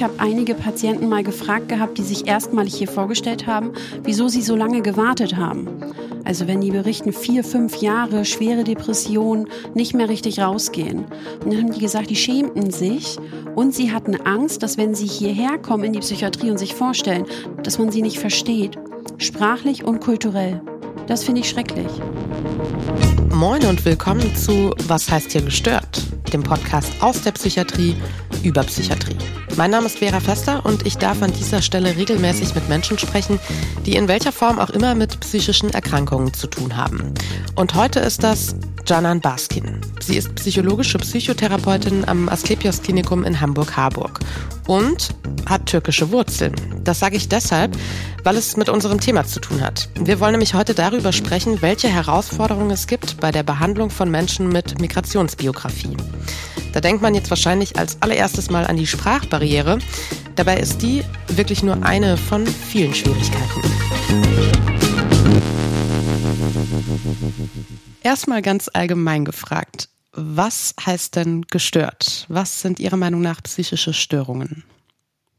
Ich habe einige Patienten mal gefragt gehabt, die sich erstmalig hier vorgestellt haben, wieso sie so lange gewartet haben. Also wenn die berichten, vier, fünf Jahre, schwere Depression, nicht mehr richtig rausgehen. Und dann haben die gesagt, die schämten sich und sie hatten Angst, dass wenn sie hierher kommen in die Psychiatrie und sich vorstellen, dass man sie nicht versteht, sprachlich und kulturell. Das finde ich schrecklich. Moin und willkommen zu Was heißt hier gestört? Dem Podcast aus der Psychiatrie über Psychiatrie. Mein Name ist Vera Fester und ich darf an dieser Stelle regelmäßig mit Menschen sprechen, die in welcher Form auch immer mit psychischen Erkrankungen zu tun haben. Und heute ist das Canan Baskin. Sie ist psychologische Psychotherapeutin am Asklepios Klinikum in Hamburg-Harburg und hat türkische Wurzeln. Das sage ich deshalb, weil es mit unserem Thema zu tun hat. Wir wollen nämlich heute darüber sprechen, welche Herausforderungen es gibt bei der Behandlung von Menschen mit Migrationsbiografie. Da denkt man jetzt wahrscheinlich als allererstes mal an die Sprachbarriere. Dabei ist die wirklich nur eine von vielen Schwierigkeiten. Erstmal ganz allgemein gefragt. Was heißt denn gestört? Was sind Ihrer Meinung nach psychische Störungen?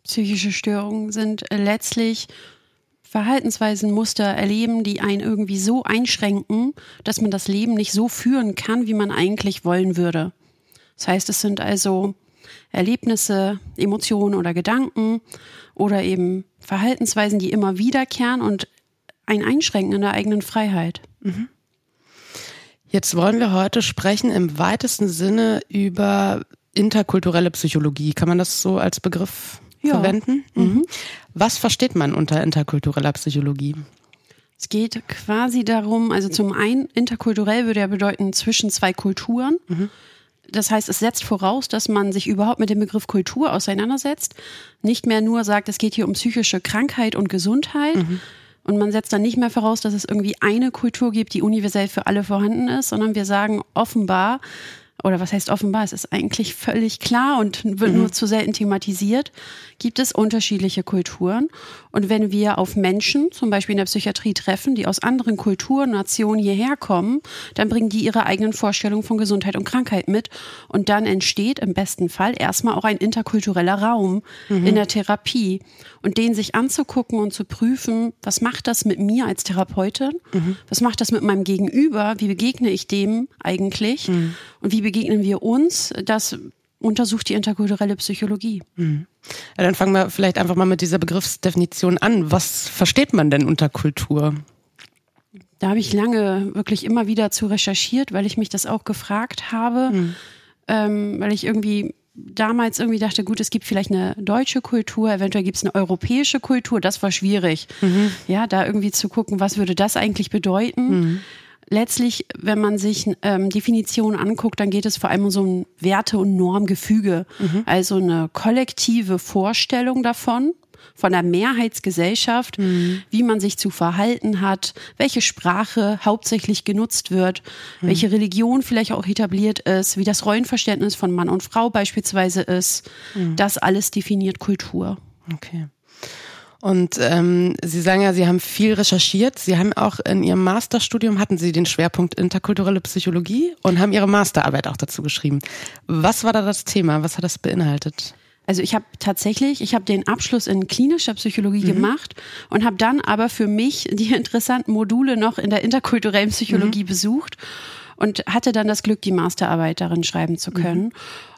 Psychische Störungen sind letztlich Verhaltensweisen, Muster erleben, die einen irgendwie so einschränken, dass man das Leben nicht so führen kann, wie man eigentlich wollen würde. Das heißt, es sind also Erlebnisse, Emotionen oder Gedanken oder eben Verhaltensweisen, die immer wiederkehren und ein Einschränken in der eigenen Freiheit. Mhm. Jetzt wollen wir heute sprechen im weitesten Sinne über interkulturelle Psychologie. Kann man das so als Begriff ja. verwenden? Mhm. mhm. Was versteht man unter interkultureller Psychologie? Es geht quasi darum, also zum einen, interkulturell würde ja bedeuten zwischen zwei Kulturen. Mhm. Das heißt, es setzt voraus, dass man sich überhaupt mit dem Begriff Kultur auseinandersetzt. Nicht mehr nur sagt, es geht hier um psychische Krankheit und Gesundheit. Mhm. Und man setzt dann nicht mehr voraus, dass es irgendwie eine Kultur gibt, die universell für alle vorhanden ist, sondern wir sagen offenbar, oder was heißt offenbar, es ist eigentlich völlig klar und wird mhm. nur zu selten thematisiert, gibt es unterschiedliche Kulturen. Und wenn wir auf Menschen, zum Beispiel in der Psychiatrie, treffen, die aus anderen Kulturen, Nationen hierher kommen, dann bringen die ihre eigenen Vorstellungen von Gesundheit und Krankheit mit. Und dann entsteht im besten Fall erstmal auch ein interkultureller Raum mhm. in der Therapie. Und den sich anzugucken und zu prüfen, was macht das mit mir als Therapeutin? Mhm. Was macht das mit meinem Gegenüber? Wie begegne ich dem eigentlich? Mhm. Und wie begegnen wir uns? Das untersucht die interkulturelle Psychologie. Mhm. Ja, dann fangen wir vielleicht einfach mal mit dieser Begriffsdefinition an. Was versteht man denn unter Kultur? Da habe ich lange wirklich immer wieder zu recherchiert, weil ich mich das auch gefragt habe, mhm. ähm, weil ich irgendwie damals irgendwie dachte, gut, es gibt vielleicht eine deutsche Kultur, eventuell gibt es eine europäische Kultur. Das war schwierig, mhm. ja, da irgendwie zu gucken, was würde das eigentlich bedeuten. Mhm letztlich, wenn man sich ähm, Definitionen anguckt, dann geht es vor allem um so ein Werte- und Normgefüge. Mhm. Also eine kollektive Vorstellung davon, von der Mehrheitsgesellschaft, mhm. wie man sich zu verhalten hat, welche Sprache hauptsächlich genutzt wird, mhm. welche Religion vielleicht auch etabliert ist, wie das Rollenverständnis von Mann und Frau beispielsweise ist. Mhm. Das alles definiert Kultur. Okay. Und ähm, Sie sagen ja, Sie haben viel recherchiert. Sie haben auch in Ihrem Masterstudium hatten Sie den Schwerpunkt interkulturelle Psychologie und haben Ihre Masterarbeit auch dazu geschrieben. Was war da das Thema? Was hat das beinhaltet? Also ich habe tatsächlich, ich habe den Abschluss in klinischer Psychologie mhm. gemacht und habe dann aber für mich die interessanten Module noch in der interkulturellen Psychologie mhm. besucht und hatte dann das Glück, die Masterarbeit darin schreiben zu können. Mhm.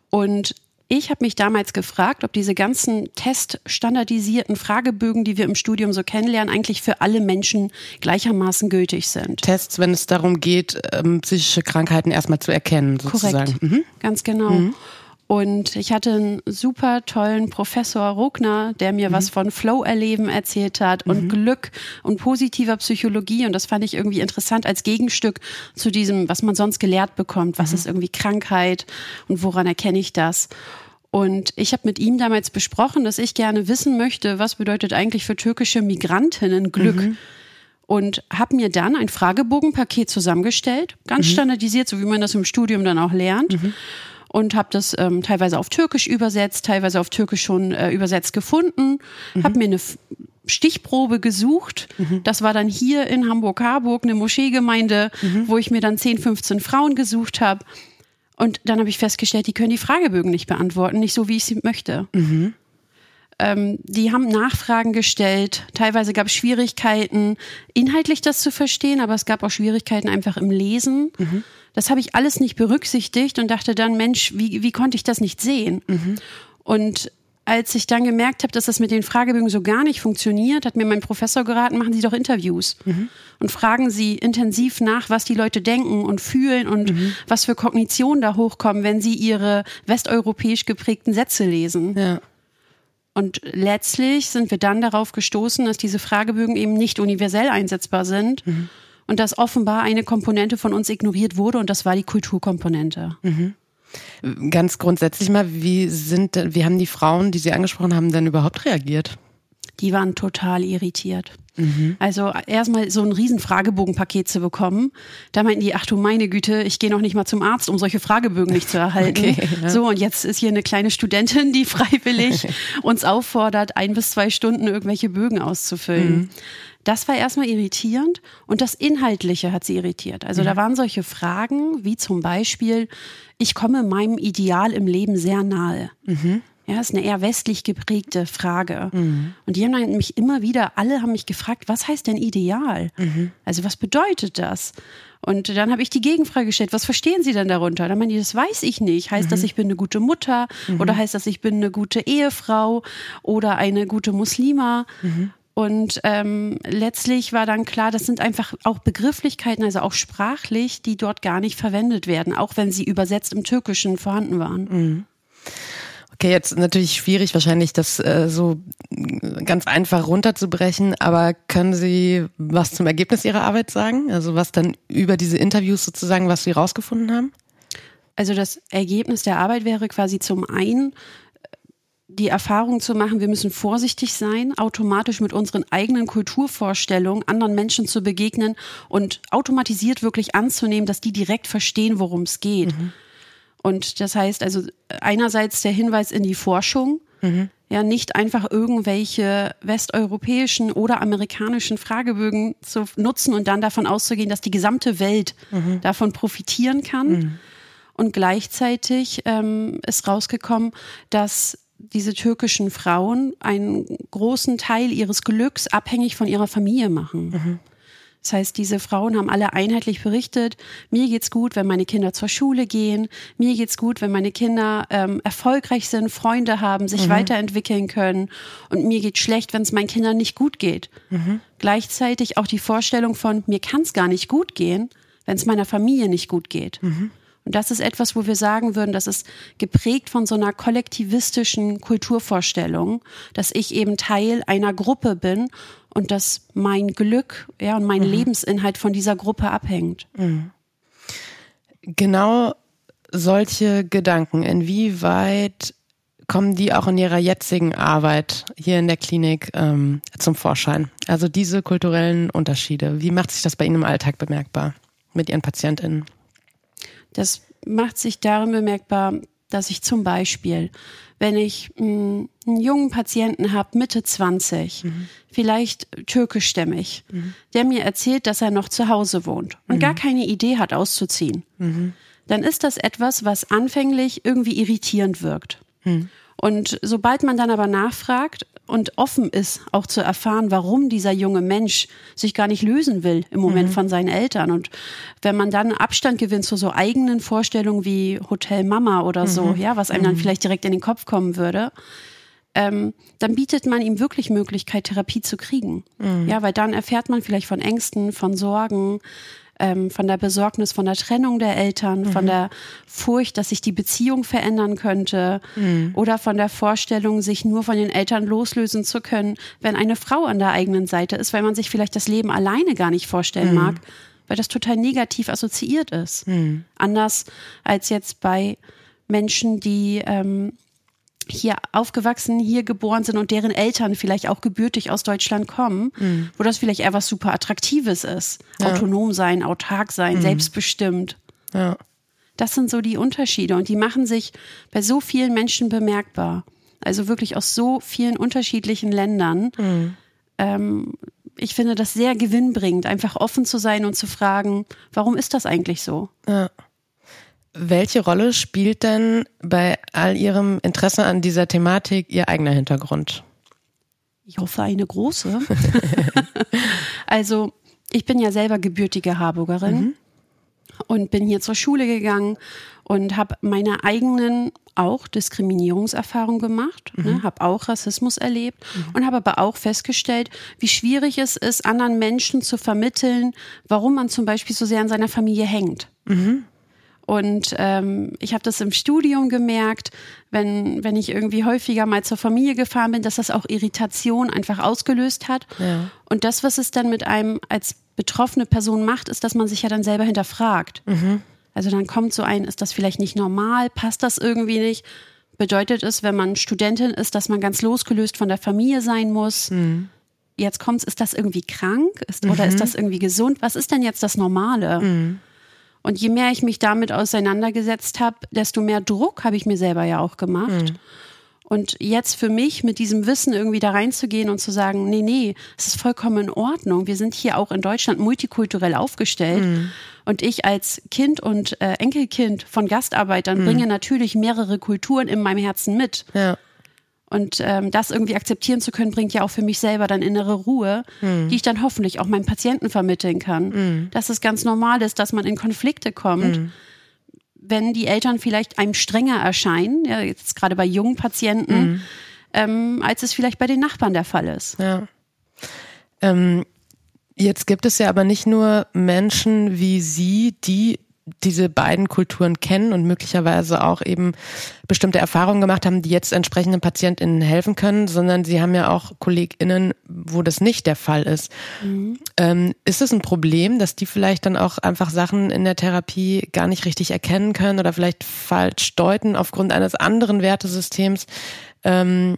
Und ich habe mich damals gefragt, ob diese ganzen teststandardisierten Fragebögen, die wir im Studium so kennenlernen, eigentlich für alle Menschen gleichermaßen gültig sind. Tests, wenn es darum geht, ähm, psychische Krankheiten erstmal zu erkennen, sozusagen. Korrekt, mhm. ganz genau. Mhm. Und ich hatte einen super tollen Professor Ruckner, der mir mhm. was von Flow-Erleben erzählt hat und mhm. Glück und positiver Psychologie. Und das fand ich irgendwie interessant als Gegenstück zu diesem, was man sonst gelehrt bekommt. Was mhm. ist irgendwie Krankheit und woran erkenne ich das? Und ich habe mit ihm damals besprochen, dass ich gerne wissen möchte, was bedeutet eigentlich für türkische Migrantinnen Glück? Mhm. Und habe mir dann ein Fragebogenpaket zusammengestellt, ganz mhm. standardisiert, so wie man das im Studium dann auch lernt. Mhm. Und habe das ähm, teilweise auf Türkisch übersetzt, teilweise auf Türkisch schon äh, übersetzt gefunden. Mhm. Habe mir eine Stichprobe gesucht. Mhm. Das war dann hier in Hamburg-Harburg eine Moscheegemeinde, mhm. wo ich mir dann 10, 15 Frauen gesucht habe und dann habe ich festgestellt, die können die Fragebögen nicht beantworten, nicht so, wie ich sie möchte. Mhm. Ähm, die haben Nachfragen gestellt. Teilweise gab es Schwierigkeiten, inhaltlich das zu verstehen, aber es gab auch Schwierigkeiten einfach im Lesen. Mhm. Das habe ich alles nicht berücksichtigt und dachte dann, Mensch, wie, wie konnte ich das nicht sehen? Mhm. Und als ich dann gemerkt habe, dass das mit den Fragebögen so gar nicht funktioniert, hat mir mein Professor geraten, machen Sie doch Interviews mhm. und fragen Sie intensiv nach, was die Leute denken und fühlen und mhm. was für Kognitionen da hochkommen, wenn sie ihre westeuropäisch geprägten Sätze lesen. Ja. Und letztlich sind wir dann darauf gestoßen, dass diese Fragebögen eben nicht universell einsetzbar sind mhm. und dass offenbar eine Komponente von uns ignoriert wurde und das war die Kulturkomponente. Mhm. Ganz grundsätzlich mal, wie sind, wie haben die Frauen, die Sie angesprochen haben, denn überhaupt reagiert? Die waren total irritiert. Mhm. Also erstmal so ein riesen Fragebogenpaket zu bekommen. Da meinten die, ach du meine Güte, ich gehe noch nicht mal zum Arzt, um solche Fragebögen nicht zu erhalten. Okay, ja. So, und jetzt ist hier eine kleine Studentin, die freiwillig uns auffordert, ein bis zwei Stunden irgendwelche Bögen auszufüllen. Mhm. Das war erstmal irritierend und das Inhaltliche hat sie irritiert. Also mhm. da waren solche Fragen wie zum Beispiel, ich komme meinem Ideal im Leben sehr nahe. Mhm. Ja, ist eine eher westlich geprägte Frage. Mhm. Und die haben dann mich immer wieder, alle haben mich gefragt, was heißt denn Ideal? Mhm. Also was bedeutet das? Und dann habe ich die Gegenfrage gestellt, was verstehen Sie denn darunter? Dann meinen die, das weiß ich nicht. Heißt mhm. das, ich bin eine gute Mutter? Mhm. Oder heißt das, ich bin eine gute Ehefrau? Oder eine gute Muslima? Mhm. Und ähm, letztlich war dann klar, das sind einfach auch Begrifflichkeiten, also auch sprachlich, die dort gar nicht verwendet werden, auch wenn sie übersetzt im Türkischen vorhanden waren. Okay, jetzt natürlich schwierig wahrscheinlich, das äh, so ganz einfach runterzubrechen, aber können Sie was zum Ergebnis Ihrer Arbeit sagen? Also was dann über diese Interviews sozusagen, was Sie rausgefunden haben? Also das Ergebnis der Arbeit wäre quasi zum einen die Erfahrung zu machen, wir müssen vorsichtig sein, automatisch mit unseren eigenen Kulturvorstellungen anderen Menschen zu begegnen und automatisiert wirklich anzunehmen, dass die direkt verstehen, worum es geht. Mhm. Und das heißt also einerseits der Hinweis in die Forschung, mhm. ja, nicht einfach irgendwelche westeuropäischen oder amerikanischen Fragebögen zu nutzen und dann davon auszugehen, dass die gesamte Welt mhm. davon profitieren kann. Mhm. Und gleichzeitig ähm, ist rausgekommen, dass diese türkischen Frauen einen großen Teil ihres Glücks abhängig von ihrer Familie machen. Das heißt, diese Frauen haben alle einheitlich berichtet, mir geht's gut, wenn meine Kinder zur Schule gehen, mir geht's gut, wenn meine Kinder ähm, erfolgreich sind, Freunde haben, sich mhm. weiterentwickeln können und mir geht's schlecht, wenn es meinen Kindern nicht gut geht. Mhm. Gleichzeitig auch die Vorstellung von, mir kann's gar nicht gut gehen, wenn es meiner Familie nicht gut geht. Mhm. Und das ist etwas, wo wir sagen würden, das ist geprägt von so einer kollektivistischen Kulturvorstellung, dass ich eben Teil einer Gruppe bin und dass mein Glück ja, und mein mhm. Lebensinhalt von dieser Gruppe abhängt. Mhm. Genau solche Gedanken, inwieweit kommen die auch in ihrer jetzigen Arbeit hier in der Klinik ähm, zum Vorschein? Also diese kulturellen Unterschiede, wie macht sich das bei Ihnen im Alltag bemerkbar mit Ihren PatientInnen? Das macht sich darin bemerkbar, dass ich zum Beispiel, wenn ich mh, hm, einen jungen Patienten habe, Mitte 20, mhm. vielleicht türkischstämmig, mhm. der mir erzählt, dass er noch zu Hause wohnt und mhm. gar keine Idee hat, auszuziehen, mhm. dann ist das etwas, was anfänglich irgendwie irritierend wirkt. Und sobald man dann aber nachfragt, und offen ist, auch zu erfahren, warum dieser junge Mensch sich gar nicht lösen will im Moment mhm. von seinen Eltern. Und wenn man dann Abstand gewinnt zu so eigenen Vorstellungen wie Hotel Mama oder so, mhm. ja, was einem dann mhm. vielleicht direkt in den Kopf kommen würde, ähm, dann bietet man ihm wirklich Möglichkeit, Therapie zu kriegen. Mhm. Ja, weil dann erfährt man vielleicht von Ängsten, von Sorgen, ähm, von der Besorgnis von der Trennung der Eltern, mhm. von der Furcht, dass sich die Beziehung verändern könnte mhm. oder von der Vorstellung, sich nur von den Eltern loslösen zu können, wenn eine Frau an der eigenen Seite ist, weil man sich vielleicht das Leben alleine gar nicht vorstellen mhm. mag, weil das total negativ assoziiert ist. Mhm. Anders als jetzt bei Menschen, die ähm, hier aufgewachsen, hier geboren sind und deren Eltern vielleicht auch gebürtig aus Deutschland kommen, mhm. wo das vielleicht eher was super Attraktives ist. Ja. Autonom sein, autark sein, mhm. selbstbestimmt. Ja. Das sind so die Unterschiede und die machen sich bei so vielen Menschen bemerkbar. Also wirklich aus so vielen unterschiedlichen Ländern. Mhm. Ähm, ich finde das sehr gewinnbringend, einfach offen zu sein und zu fragen, warum ist das eigentlich so? Ja. Welche Rolle spielt denn bei all Ihrem Interesse an dieser Thematik Ihr eigener Hintergrund? Ich hoffe, eine große. also, ich bin ja selber gebürtige Harburgerin mhm. und bin hier zur Schule gegangen und habe meine eigenen auch Diskriminierungserfahrungen gemacht, ne, mhm. ne, habe auch Rassismus erlebt mhm. und habe aber auch festgestellt, wie schwierig es ist, anderen Menschen zu vermitteln, warum man zum Beispiel so sehr an seiner Familie hängt. Mhm. Und ähm, ich habe das im Studium gemerkt, wenn, wenn ich irgendwie häufiger mal zur Familie gefahren bin, dass das auch Irritation einfach ausgelöst hat. Ja. Und das, was es dann mit einem als betroffene Person macht, ist, dass man sich ja dann selber hinterfragt. Mhm. Also dann kommt so ein, ist das vielleicht nicht normal? Passt das irgendwie nicht? Bedeutet es, wenn man Studentin ist, dass man ganz losgelöst von der Familie sein muss? Mhm. Jetzt kommt's, ist das irgendwie krank? Ist, oder ist mhm. das irgendwie gesund? Was ist denn jetzt das Normale? Und je mehr ich mich damit auseinandergesetzt habe, desto mehr Druck habe ich mir selber ja auch gemacht. Mhm. Und jetzt für mich mit diesem Wissen irgendwie da reinzugehen und zu sagen, nee, nee, es ist vollkommen in Ordnung. Wir sind hier auch in Deutschland multikulturell aufgestellt. Mhm. Und ich als Kind und äh, Enkelkind von Gastarbeitern mhm. bringe natürlich mehrere Kulturen in meinem Herzen mit. Ja. Und ähm, das irgendwie akzeptieren zu können, bringt ja auch für mich selber dann innere Ruhe, mhm. die ich dann hoffentlich auch meinen Patienten vermitteln kann. Mhm. Dass es ganz normal ist, dass man in Konflikte kommt. Mhm. Wenn die Eltern vielleicht einem strenger erscheinen, ja, jetzt gerade bei jungen Patienten, mhm. ähm, als es vielleicht bei den Nachbarn der Fall ist. Ja. Ähm, jetzt gibt es ja aber nicht nur Menschen wie Sie, die diese beiden Kulturen kennen und möglicherweise auch eben bestimmte Erfahrungen gemacht haben, die jetzt entsprechenden PatientInnen helfen können, sondern sie haben ja auch KollegInnen, wo das nicht der Fall ist. Mhm. Ähm, ist es ein Problem, dass die vielleicht dann auch einfach Sachen in der Therapie gar nicht richtig erkennen können oder vielleicht falsch deuten aufgrund eines anderen Wertesystems? Ähm,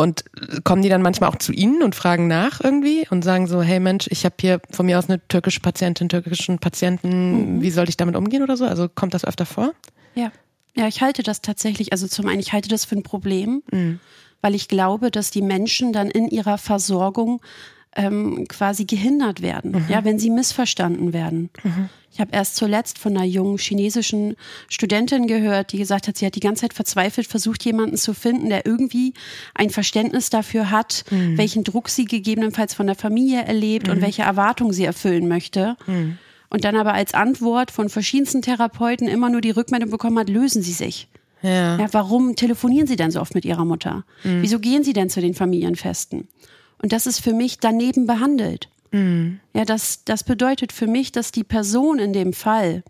und kommen die dann manchmal auch zu Ihnen und fragen nach irgendwie und sagen so, hey Mensch, ich habe hier von mir aus eine türkische Patientin, türkischen Patienten, mhm. wie soll ich damit umgehen oder so? Also kommt das öfter vor? Ja. Ja, ich halte das tatsächlich, also zum einen, ich halte das für ein Problem, mhm. weil ich glaube, dass die Menschen dann in ihrer Versorgung ähm, quasi gehindert werden, mhm. ja, wenn sie missverstanden werden. Mhm. Ich habe erst zuletzt von einer jungen chinesischen Studentin gehört, die gesagt hat, sie hat die ganze Zeit verzweifelt versucht, jemanden zu finden, der irgendwie ein Verständnis dafür hat, mhm. welchen Druck sie gegebenenfalls von der Familie erlebt und mhm. welche Erwartungen sie erfüllen möchte. Mhm. Und dann aber als Antwort von verschiedensten Therapeuten immer nur die Rückmeldung bekommen hat, lösen Sie sich. Ja. ja warum telefonieren Sie denn so oft mit Ihrer Mutter? Mhm. Wieso gehen Sie denn zu den Familienfesten? Und das ist für mich daneben behandelt. Mhm. Ja, das, das bedeutet für mich, dass die Person in dem Fall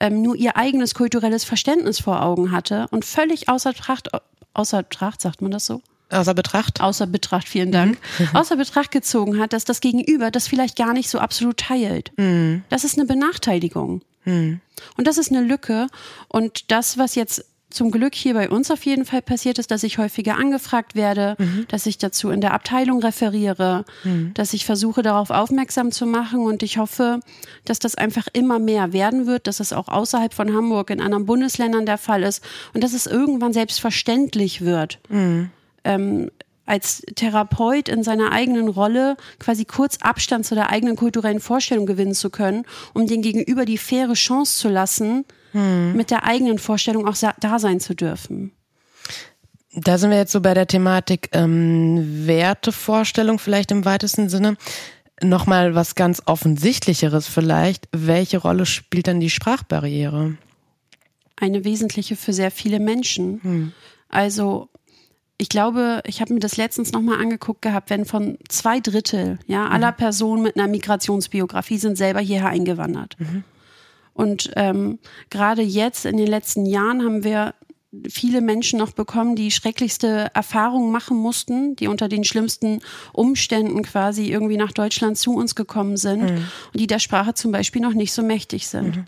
ähm, nur ihr eigenes kulturelles Verständnis vor Augen hatte und völlig außer Betracht, außer Betracht, sagt man das so? Außer Betracht. Außer Betracht, vielen Dank. Mhm. Außer Betracht gezogen hat, dass das Gegenüber das vielleicht gar nicht so absolut teilt. Mhm. Das ist eine Benachteiligung. Mhm. Und das ist eine Lücke. Und das, was jetzt zum Glück hier bei uns auf jeden Fall passiert ist, dass ich häufiger angefragt werde, mhm. dass ich dazu in der Abteilung referiere, mhm. dass ich versuche, darauf aufmerksam zu machen und ich hoffe, dass das einfach immer mehr werden wird, dass es auch außerhalb von Hamburg in anderen Bundesländern der Fall ist und dass es irgendwann selbstverständlich wird. Mhm. Ähm, als Therapeut in seiner eigenen Rolle quasi kurz Abstand zu der eigenen kulturellen Vorstellung gewinnen zu können, um den Gegenüber die faire Chance zu lassen, hm. mit der eigenen Vorstellung auch da sein zu dürfen. Da sind wir jetzt so bei der Thematik ähm, Wertevorstellung vielleicht im weitesten Sinne. Nochmal was ganz Offensichtlicheres vielleicht. Welche Rolle spielt dann die Sprachbarriere? Eine wesentliche für sehr viele Menschen. Hm. Also ich glaube, ich habe mir das letztens nochmal angeguckt gehabt, wenn von zwei Drittel ja, aller mhm. Personen mit einer Migrationsbiografie sind selber hierher eingewandert. Mhm. Und ähm, gerade jetzt in den letzten Jahren haben wir viele Menschen noch bekommen, die schrecklichste Erfahrungen machen mussten, die unter den schlimmsten Umständen quasi irgendwie nach Deutschland zu uns gekommen sind mhm. und die der Sprache zum Beispiel noch nicht so mächtig sind. Mhm.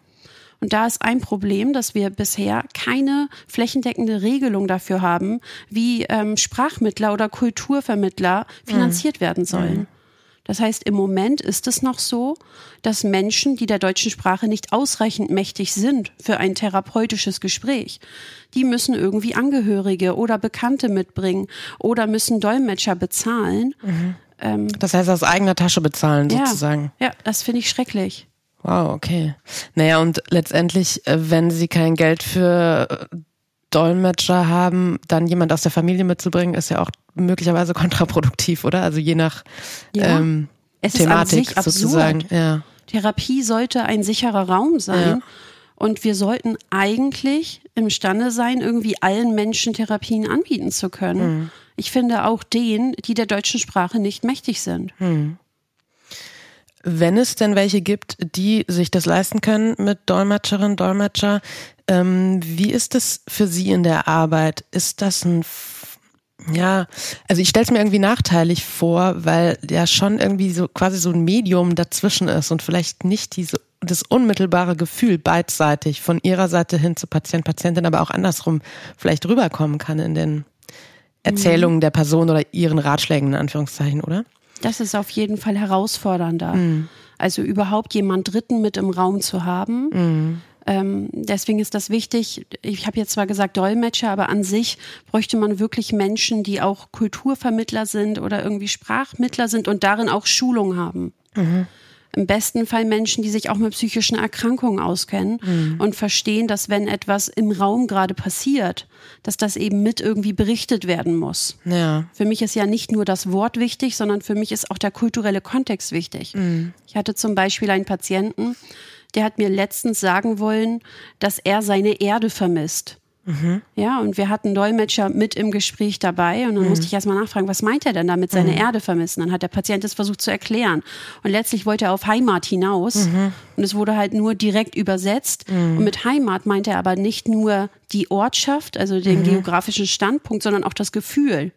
Und da ist ein Problem, dass wir bisher keine flächendeckende Regelung dafür haben, wie ähm, Sprachmittler oder Kulturvermittler finanziert mhm. werden sollen. Das heißt, im Moment ist es noch so, dass Menschen, die der deutschen Sprache nicht ausreichend mächtig sind für ein therapeutisches Gespräch, die müssen irgendwie Angehörige oder Bekannte mitbringen oder müssen Dolmetscher bezahlen. Mhm. Ähm, das heißt, aus eigener Tasche bezahlen sozusagen. Ja, ja das finde ich schrecklich. Wow, okay. Naja, und letztendlich, äh, wenn sie kein Geld für äh, Dolmetscher haben, dann jemand aus der Familie mitzubringen, ist ja auch möglicherweise kontraproduktiv, oder? Also je nach ja. ähm, es Thematik sozusagen. Ja. Therapie sollte ein sicherer Raum sein. Ja. Und wir sollten eigentlich imstande sein, irgendwie allen Menschen Therapien anbieten zu können. Mhm. Ich finde auch denen, die der deutschen Sprache nicht mächtig sind. Mhm. Wenn es denn welche gibt, die sich das leisten können mit Dolmetscherinnen, Dolmetscher, ähm, wie ist es für Sie in der Arbeit? Ist das ein ja, also ich stelle es mir irgendwie nachteilig vor, weil ja schon irgendwie so quasi so ein Medium dazwischen ist und vielleicht nicht diese das unmittelbare Gefühl beidseitig von ihrer Seite hin zu Patient, Patientin, aber auch andersrum vielleicht rüberkommen kann in den Erzählungen mhm. der Person oder ihren Ratschlägen in Anführungszeichen, oder? Das ist auf jeden Fall herausfordernder. Mhm. Also überhaupt jemand Dritten mit im Raum zu haben. Mhm. Ähm, deswegen ist das wichtig. Ich habe jetzt zwar gesagt Dolmetscher, aber an sich bräuchte man wirklich Menschen, die auch Kulturvermittler sind oder irgendwie Sprachmittler sind und darin auch Schulung haben. Mhm im besten Fall Menschen, die sich auch mit psychischen Erkrankungen auskennen mhm. und verstehen, dass wenn etwas im Raum gerade passiert, dass das eben mit irgendwie berichtet werden muss. Ja. Für mich ist ja nicht nur das Wort wichtig, sondern für mich ist auch der kulturelle Kontext wichtig. Mhm. Ich hatte zum Beispiel einen Patienten, der hat mir letztens sagen wollen, dass er seine Erde vermisst. Mhm. Ja, und wir hatten Dolmetscher mit im Gespräch dabei und dann mhm. musste ich erstmal nachfragen, was meint er denn damit, seine mhm. Erde vermissen? Dann hat der Patient es versucht zu erklären. Und letztlich wollte er auf Heimat hinaus mhm. und es wurde halt nur direkt übersetzt. Mhm. Und mit Heimat meinte er aber nicht nur die Ortschaft, also den geografischen Standpunkt, sondern auch das Gefühl.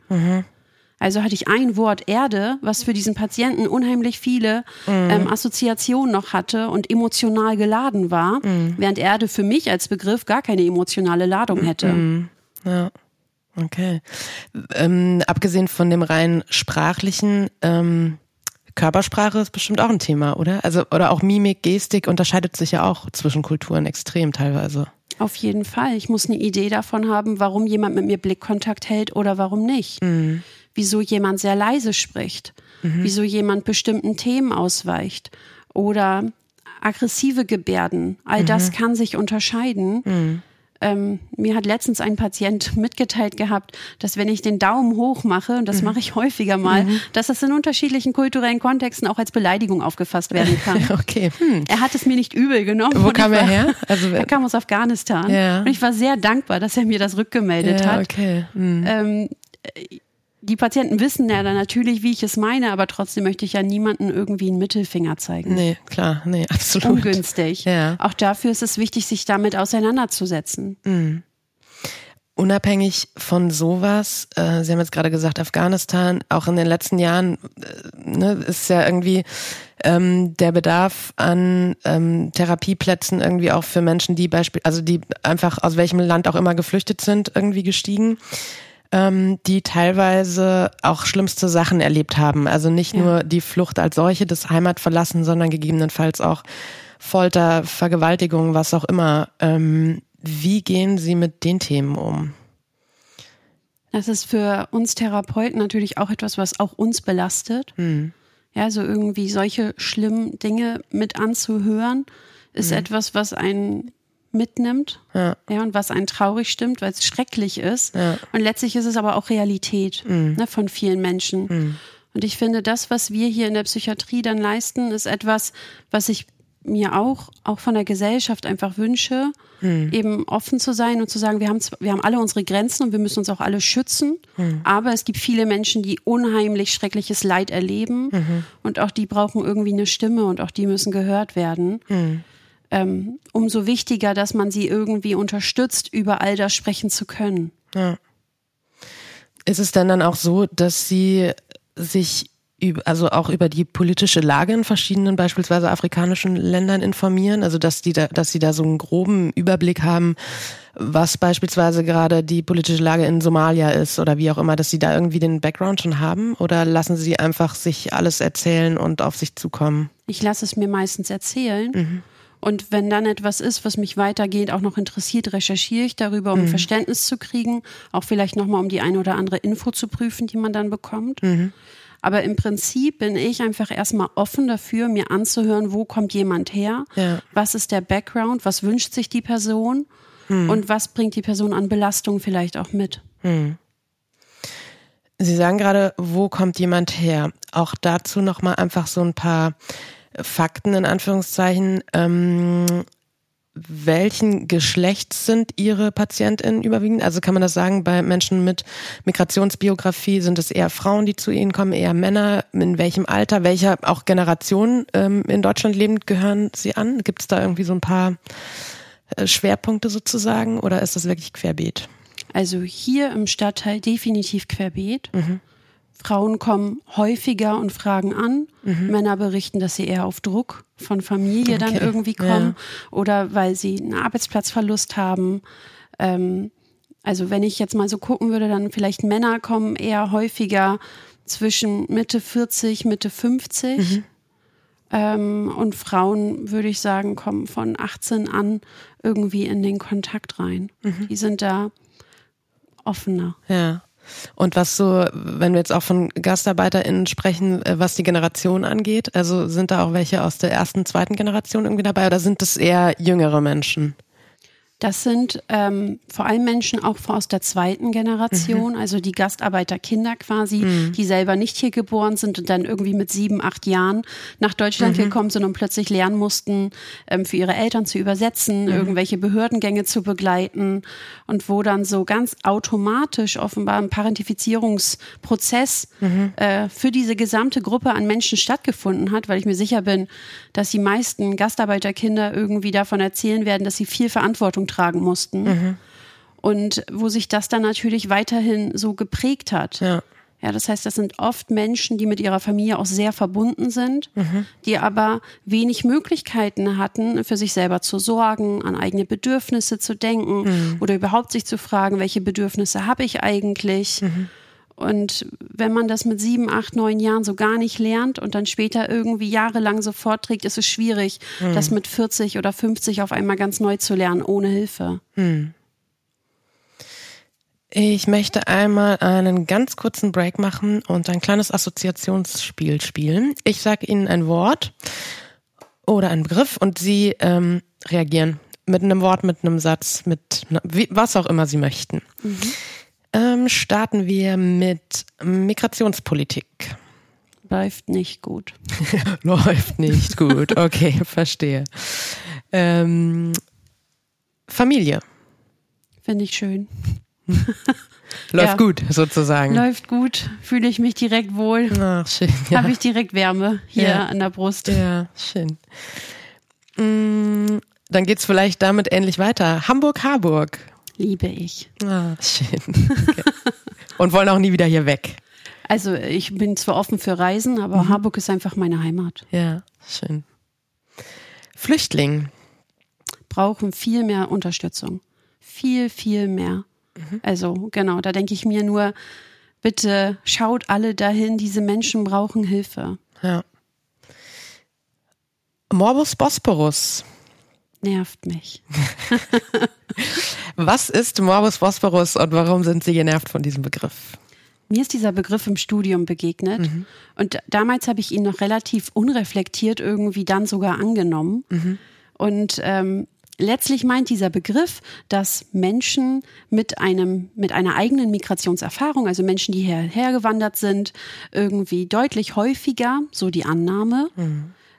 Also hatte ich ein Wort Erde, was für diesen Patienten unheimlich viele mhm. ähm, Assoziationen noch hatte und emotional geladen war, mhm. während Erde für mich als Begriff gar keine emotionale Ladung hätte. Mhm. Ja. Okay. Ähm, abgesehen von dem rein sprachlichen, ähm, Körpersprache ist bestimmt auch ein Thema, oder? Also, oder auch Mimik, Gestik unterscheidet sich ja auch zwischen Kulturen extrem teilweise. Auf jeden Fall. Ich muss eine Idee davon haben, warum jemand mit mir Blickkontakt hält oder warum nicht. Mhm wieso jemand sehr leise spricht, mhm. wieso jemand bestimmten Themen ausweicht oder aggressive Gebärden. All mhm. das kann sich unterscheiden. Mhm. Ähm, mir hat letztens ein Patient mitgeteilt gehabt, dass wenn ich den Daumen hoch mache, und das mhm. mache ich häufiger mal, mhm. dass das in unterschiedlichen kulturellen Kontexten auch als Beleidigung aufgefasst werden kann. okay. Hm. Er hat es mir nicht übel genommen. Wo kam er her? Also, er kam aus Afghanistan. Ja. Und ich war sehr dankbar, dass er mir das rückgemeldet ja, hat. Okay. Hm. Ähm, die Patienten wissen ja dann natürlich, wie ich es meine, aber trotzdem möchte ich ja niemanden irgendwie einen Mittelfinger zeigen. Nee, klar, nee, absolut. Ungünstig. Ja. Auch dafür ist es wichtig, sich damit auseinanderzusetzen. Mhm. Unabhängig von sowas, äh, Sie haben jetzt gerade gesagt, Afghanistan, auch in den letzten Jahren äh, ne, ist ja irgendwie ähm, der Bedarf an ähm, Therapieplätzen irgendwie auch für Menschen, die Beispiel, also die einfach aus welchem Land auch immer geflüchtet sind, irgendwie gestiegen ähm, die teilweise auch schlimmste Sachen erlebt haben. Also nicht ja. nur die Flucht als solche, das Heimatverlassen, sondern gegebenenfalls auch Folter, Vergewaltigung, was auch immer. Ähm, wie gehen Sie mit den Themen um? Das ist für uns Therapeuten natürlich auch etwas, was auch uns belastet. Hm. Ja, so irgendwie solche schlimmen Dinge mit anzuhören, ist hm. etwas, was einen mitnimmt. Ja. ja, und was einen traurig stimmt, weil es schrecklich ist. Ja. Und letztlich ist es aber auch Realität mhm. ne, von vielen Menschen. Mhm. Und ich finde, das, was wir hier in der Psychiatrie dann leisten, ist etwas, was ich mir auch, auch von der Gesellschaft einfach wünsche, mhm. eben offen zu sein und zu sagen, wir haben, wir haben alle unsere Grenzen und wir müssen uns auch alle schützen. Mhm. Aber es gibt viele Menschen, die unheimlich schreckliches Leid erleben mhm. und auch die brauchen irgendwie eine Stimme und auch die müssen gehört werden. Ähm, umso wichtiger, dass man sie irgendwie unterstützt, über all das sprechen zu können. Ja. Ist es denn dann auch so, dass sie sich also auch über die politische Lage in verschiedenen, beispielsweise afrikanischen Ländern informieren, also dass die da, dass sie da so einen groben Überblick haben, was beispielsweise gerade die politische Lage in Somalia ist oder wie auch immer, dass sie da irgendwie den Background schon haben oder lassen sie einfach sich alles erzählen und auf sich zukommen? Ich lasse es mir meistens erzählen. Mhm. Und wenn dann etwas ist, was mich weitergehend auch noch interessiert, recherchiere ich darüber, um mhm. Verständnis zu kriegen, auch vielleicht nochmal um die eine oder andere Info zu prüfen, die man dann bekommt. Mhm. Aber im Prinzip bin ich einfach erstmal offen dafür, mir anzuhören, wo kommt jemand her, Ja. was ist der Background, was wünscht sich die Person und was bringt die Person an Belastung vielleicht auch mit. Sie sagen gerade, wo kommt jemand her? Auch dazu nochmal einfach so ein paar Fakten in Anführungszeichen. Ähm, welchen Geschlechts sind Ihre PatientInnen überwiegend? Also kann man das sagen, bei Menschen mit Migrationsbiografie sind es eher Frauen, die zu Ihnen kommen, eher Männer? In welchem Alter, welcher auch Generation ähm, in Deutschland lebend gehören Sie an? Gibt es da irgendwie so ein paar äh, Schwerpunkte sozusagen oder ist das wirklich querbeet? Also hier im Stadtteil definitiv querbeet. Frauen kommen häufiger und fragen an. Männer berichten, dass sie eher auf Druck von Familie dann Okay, irgendwie kommen oder weil sie einen Arbeitsplatzverlust haben. Ähm, also wenn ich jetzt mal so gucken würde, dann vielleicht Männer kommen eher häufiger zwischen Mitte 40, Mitte 50. Ähm, und Frauen, würde ich sagen, kommen von 18 an irgendwie in den Kontakt rein. Die sind da offener. Ja. Und was so, wenn wir jetzt auch von GastarbeiterInnen sprechen, äh, was die Generation angeht, also sind da auch welche aus der ersten, zweiten Generation irgendwie dabei oder sind das eher jüngere Menschen? Das sind ähm, vor allem Menschen auch aus der zweiten Generation, also die Gastarbeiterkinder quasi, die selber nicht hier geboren sind und dann irgendwie mit sieben, acht Jahren nach Deutschland gekommen sind und plötzlich lernen mussten, ähm, für ihre Eltern zu übersetzen, irgendwelche Behördengänge zu begleiten und wo dann so ganz automatisch offenbar ein Parentifizierungsprozess äh, für diese gesamte Gruppe an Menschen stattgefunden hat, weil ich mir sicher bin, dass die meisten Gastarbeiterkinder irgendwie davon erzählen werden, dass sie viel Verantwortung tragen mussten. Und wo sich das dann natürlich weiterhin so geprägt hat. Ja. Ja, das heißt, das sind oft Menschen, die mit ihrer Familie auch sehr verbunden sind, die aber wenig Möglichkeiten hatten, für sich selber zu sorgen, an eigene Bedürfnisse zu denken oder überhaupt sich zu fragen, welche Bedürfnisse habe ich eigentlich. Und wenn man das mit sieben, acht, neun Jahren so gar nicht lernt und dann später irgendwie jahrelang so vorträgt, ist es schwierig, das mit 40 oder 50 auf einmal ganz neu zu lernen, ohne Hilfe. Ich möchte einmal einen ganz kurzen Break machen und ein kleines Assoziationsspiel spielen. Ich sage Ihnen ein Wort oder einen Begriff und Sie ähm, reagieren mit einem Wort, mit einem Satz, mit was auch immer Sie möchten. Ähm, starten wir mit Migrationspolitik. Läuft nicht gut. Läuft nicht gut. Okay, verstehe. Ähm, Familie. Finde ich schön. Läuft Ja. gut, sozusagen. Läuft gut, fühle ich mich direkt wohl, Ach, schön. Ja. habe ich direkt Wärme hier Ja. an der Brust. Ja, schön. Mm, Dann geht's vielleicht damit ähnlich weiter. Hamburg-Harburg. Liebe ich. Ah, schön. Okay. Und wollen auch nie wieder hier weg. Also ich bin zwar offen für Reisen, aber Harburg ist einfach meine Heimat. Ja, schön. Flüchtling. Brauchen viel mehr Unterstützung. Viel, viel mehr. Also genau, da denke ich mir nur, bitte schaut alle dahin, diese Menschen brauchen Hilfe. Ja. Morbus Bosporus. Nervt mich. Was ist Morbus Bosporus und warum sind Sie genervt von diesem Begriff? Mir ist dieser Begriff im Studium begegnet und damals habe ich ihn noch relativ unreflektiert irgendwie dann sogar angenommen. Und ähm, letztlich meint dieser Begriff, dass Menschen mit einem mit einer eigenen Migrationserfahrung, also Menschen, die hierher gewandert sind, irgendwie deutlich häufiger, so die Annahme,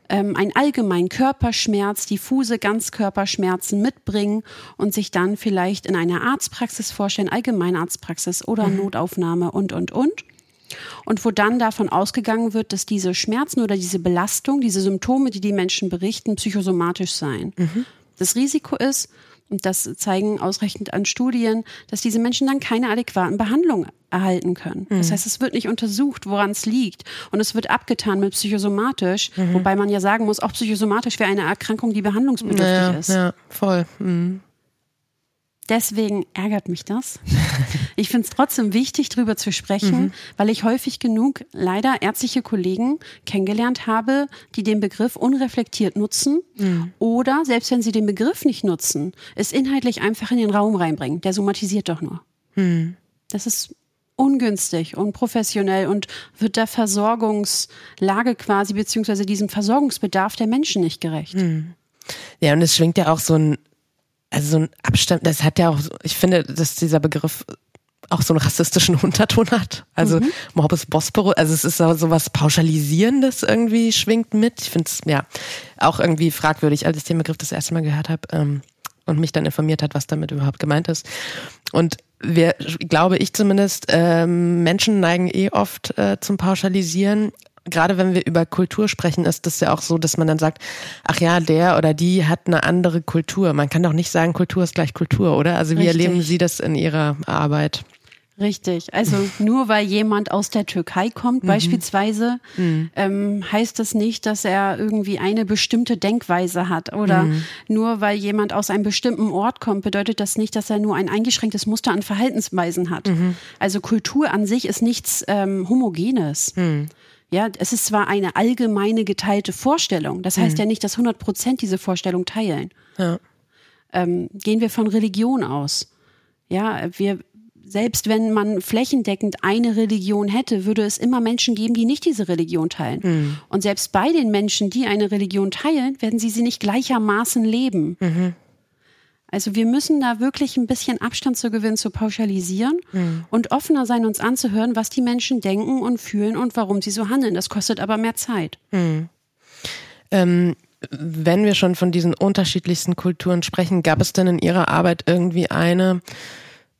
ähm, einen allgemeinen Körperschmerz, diffuse Ganzkörperschmerzen mitbringen und sich dann vielleicht in einer Arztpraxis vorstellen, Allgemeinarztpraxis oder Notaufnahme und, und, und. Und wo dann davon ausgegangen wird, dass diese Schmerzen oder diese Belastung, diese Symptome, die die Menschen berichten, psychosomatisch seien. Das Risiko ist, und das zeigen ausreichend an Studien, dass diese Menschen dann keine adäquaten Behandlungen erhalten können. Das heißt, es wird nicht untersucht, woran es liegt. Und es wird abgetan mit psychosomatisch, wobei man ja sagen muss, auch psychosomatisch wäre eine Erkrankung, die behandlungsbedürftig Ja, ist. ja, voll. Mhm. Deswegen ärgert mich das. Ich finde es trotzdem wichtig, drüber zu sprechen, weil ich häufig genug leider ärztliche Kollegen kennengelernt habe, die den Begriff unreflektiert nutzen oder selbst wenn sie den Begriff nicht nutzen, es inhaltlich einfach in den Raum reinbringen. Der somatisiert doch nur. Das ist ungünstig und professionell und wird der Versorgungslage quasi beziehungsweise diesem Versorgungsbedarf der Menschen nicht gerecht. Hm. Ja, und es schwingt ja auch so ein, also so ein Abstand, das hat ja auch, ich finde, dass dieser Begriff auch so einen rassistischen Unterton hat. Also mhm. Morbus Bosporus, also es ist so was Pauschalisierendes irgendwie schwingt mit. Ich finde es ja auch irgendwie fragwürdig, als ich den Begriff das erste Mal gehört habe ähm, und mich dann informiert hat, was damit überhaupt gemeint ist. Und wir, glaube ich zumindest, ähm, Menschen neigen eh oft äh, zum Pauschalisieren. Gerade wenn wir über Kultur sprechen, ist das ja auch so, dass man dann sagt, ach ja, der oder die hat eine andere Kultur. Man kann doch nicht sagen, Kultur ist gleich Kultur, oder? Also wie Richtig. erleben Sie das in Ihrer Arbeit? Richtig. Also nur weil jemand aus der Türkei kommt, mhm. beispielsweise, mhm. Ähm, heißt das nicht, dass er irgendwie eine bestimmte Denkweise hat. Oder mhm. nur weil jemand aus einem bestimmten Ort kommt, bedeutet das nicht, dass er nur ein eingeschränktes Muster an Verhaltensweisen hat. Mhm. Also Kultur an sich ist nichts ähm, Homogenes. Ja, es ist zwar eine allgemeine geteilte Vorstellung. Das heißt mhm. ja nicht, dass 100 Prozent diese Vorstellung teilen. Ja. Ähm, gehen wir von Religion aus. Ja, wir selbst wenn man flächendeckend eine Religion hätte, würde es immer Menschen geben, die nicht diese Religion teilen. Mhm. Und selbst bei den Menschen, die eine Religion teilen, werden sie sie nicht gleichermaßen leben. Mhm. Also wir müssen da wirklich ein bisschen Abstand zu gewinnen, zu pauschalisieren mhm. und offener sein, uns anzuhören, was die Menschen denken und fühlen und warum sie so handeln. Das kostet aber mehr Zeit. Mhm. Ähm, wenn wir schon von diesen unterschiedlichsten Kulturen sprechen, gab es denn in Ihrer Arbeit irgendwie eine,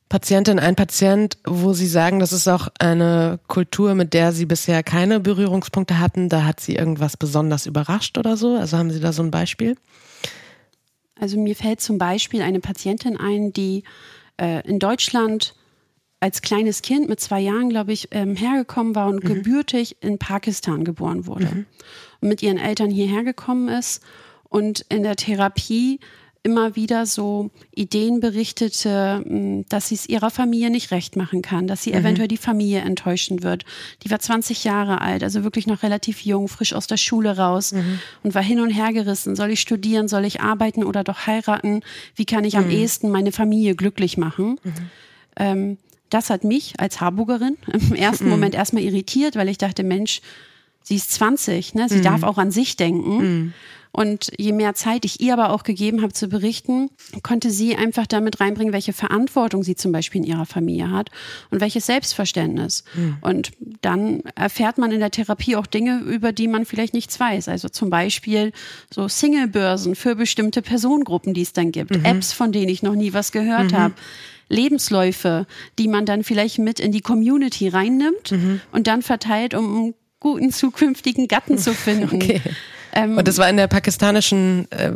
Patientin, ein Patient, wo Sie sagen, das ist auch eine Kultur, mit der Sie bisher keine Berührungspunkte hatten. Da hat Sie irgendwas besonders überrascht oder so? Also haben Sie da so ein Beispiel? Also mir fällt zum Beispiel eine Patientin ein, die äh, in Deutschland als kleines Kind mit zwei Jahren, glaube ich, ähm, hergekommen war und mhm. gebürtig in Pakistan geboren wurde. Mhm. Und mit ihren Eltern hierher gekommen ist und in der Therapie immer wieder so Ideen berichtete, hm, dass sie es ihrer Familie nicht recht machen kann, dass sie mhm. eventuell die Familie enttäuschen wird. Die war 20 Jahre alt, also wirklich noch relativ jung, frisch aus der Schule raus mhm. und war hin und her gerissen. Soll ich studieren, soll ich arbeiten oder doch heiraten? Wie kann ich am mhm. ehesten meine Familie glücklich machen? Mhm. Ähm, das hat mich als Harburgerin im ersten mhm. Moment erstmal irritiert, weil ich dachte, Mensch, sie ist 20, ne? sie mhm. darf auch an sich denken. Und je mehr Zeit ich ihr aber auch gegeben habe zu berichten, konnte sie einfach damit reinbringen, welche Verantwortung sie zum Beispiel in ihrer Familie hat und welches Selbstverständnis. Mhm. Und dann erfährt man in der Therapie auch Dinge, über die man vielleicht nichts weiß. Also zum Beispiel so Singlebörsen für bestimmte Personengruppen, die es dann gibt. Mhm. Apps, von denen ich noch nie was gehört mhm. habe. Lebensläufe, die man dann vielleicht mit in die Community reinnimmt mhm. und dann verteilt, um einen guten zukünftigen Gatten zu finden. Okay. Ähm, und das war in der pakistanischen äh,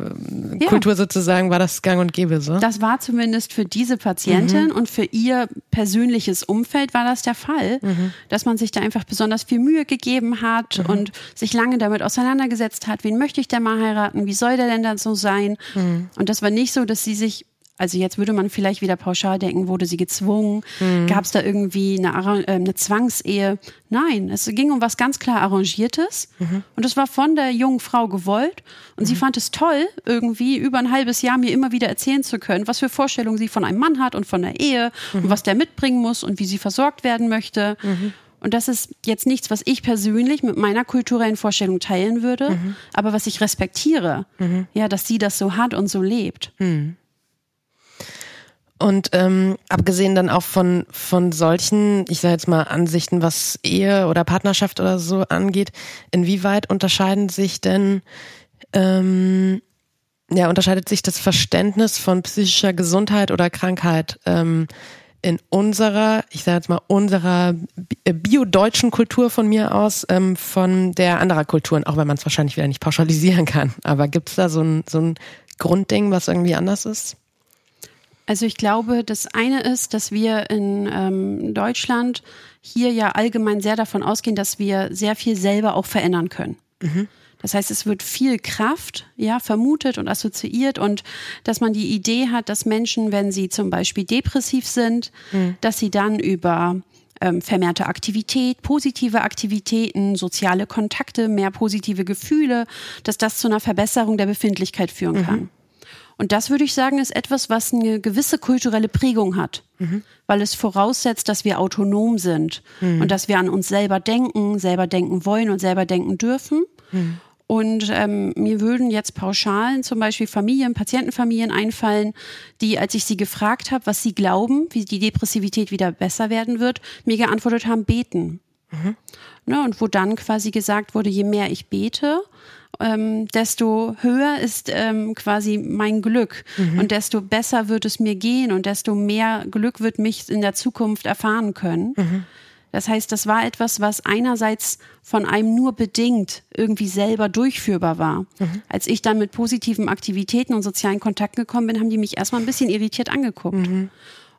ja. Kultur sozusagen, war das gang und gäbe so? Das war zumindest für diese Patientin mhm. und für ihr persönliches Umfeld war das der Fall, mhm. dass man sich da einfach besonders viel Mühe gegeben hat mhm. und sich lange damit auseinandergesetzt hat, wen möchte ich denn mal heiraten, wie soll der denn dann so sein? Mhm. Und das war nicht so, dass sie sich also jetzt würde man vielleicht wieder pauschal denken, wurde sie gezwungen? Mhm. Gab es da irgendwie eine, äh, eine, Zwangsehe? Nein, es ging um was ganz klar Arrangiertes. Mhm. Und es war von der jungen Frau gewollt. Und mhm. sie fand es toll, irgendwie über ein halbes Jahr mir immer wieder erzählen zu können, was für Vorstellungen sie von einem Mann hat und von der Ehe und mhm. was der mitbringen muss und wie sie versorgt werden möchte. Mhm. Und das ist jetzt nichts, was ich persönlich mit meiner kulturellen Vorstellung teilen würde, mhm. aber was ich respektiere. Ja, dass sie das so hat und so lebt. Und ähm, abgesehen dann auch von, von solchen, ich sage jetzt mal, Ansichten, was Ehe oder Partnerschaft oder so angeht, inwieweit unterscheiden sich denn, ähm, ja, unterscheidet sich das Verständnis von psychischer Gesundheit oder Krankheit ähm, in unserer, ich sage jetzt mal, unserer äh, biodeutschen Kultur von mir aus, ähm, von der anderer Kulturen, auch wenn man es wahrscheinlich wieder nicht pauschalisieren kann. Aber gibt es da so ein, so ein Grundding, was irgendwie anders ist? Also ich glaube, das eine ist, dass wir in ähm, Deutschland hier ja allgemein sehr davon ausgehen, dass wir sehr viel selber auch verändern können. Mhm. Das heißt, es wird viel Kraft, ja, vermutet und assoziiert und dass man die Idee hat, dass Menschen, wenn sie zum Beispiel depressiv sind, mhm. dass sie dann über ähm, vermehrte Aktivität, positive Aktivitäten, soziale Kontakte, mehr positive Gefühle, dass das zu einer Verbesserung der Befindlichkeit führen mhm. Und das würde ich sagen, ist etwas, was eine gewisse kulturelle Prägung hat, mhm. weil es voraussetzt, dass wir autonom sind mhm. und dass wir an uns selber denken, selber denken wollen und selber denken dürfen. Mhm. Und ähm, mir würden jetzt Pauschalen, zum Beispiel Familien, Patientenfamilien einfallen, die, als ich sie gefragt habe, was sie glauben, wie die Depressivität wieder besser werden wird, mir geantwortet haben, beten. Mhm. Ne, und wo dann quasi gesagt wurde, je mehr ich bete, ähm, desto höher ist ähm, quasi mein Glück mhm. und desto besser wird es mir gehen und desto mehr Glück wird mich in der Zukunft erfahren können. Mhm. Das heißt, das war etwas, was einerseits von einem nur bedingt irgendwie selber durchführbar war. Mhm. Als ich dann mit positiven Aktivitäten und sozialen Kontakten gekommen bin, haben die mich erstmal ein bisschen irritiert angeguckt. Mhm.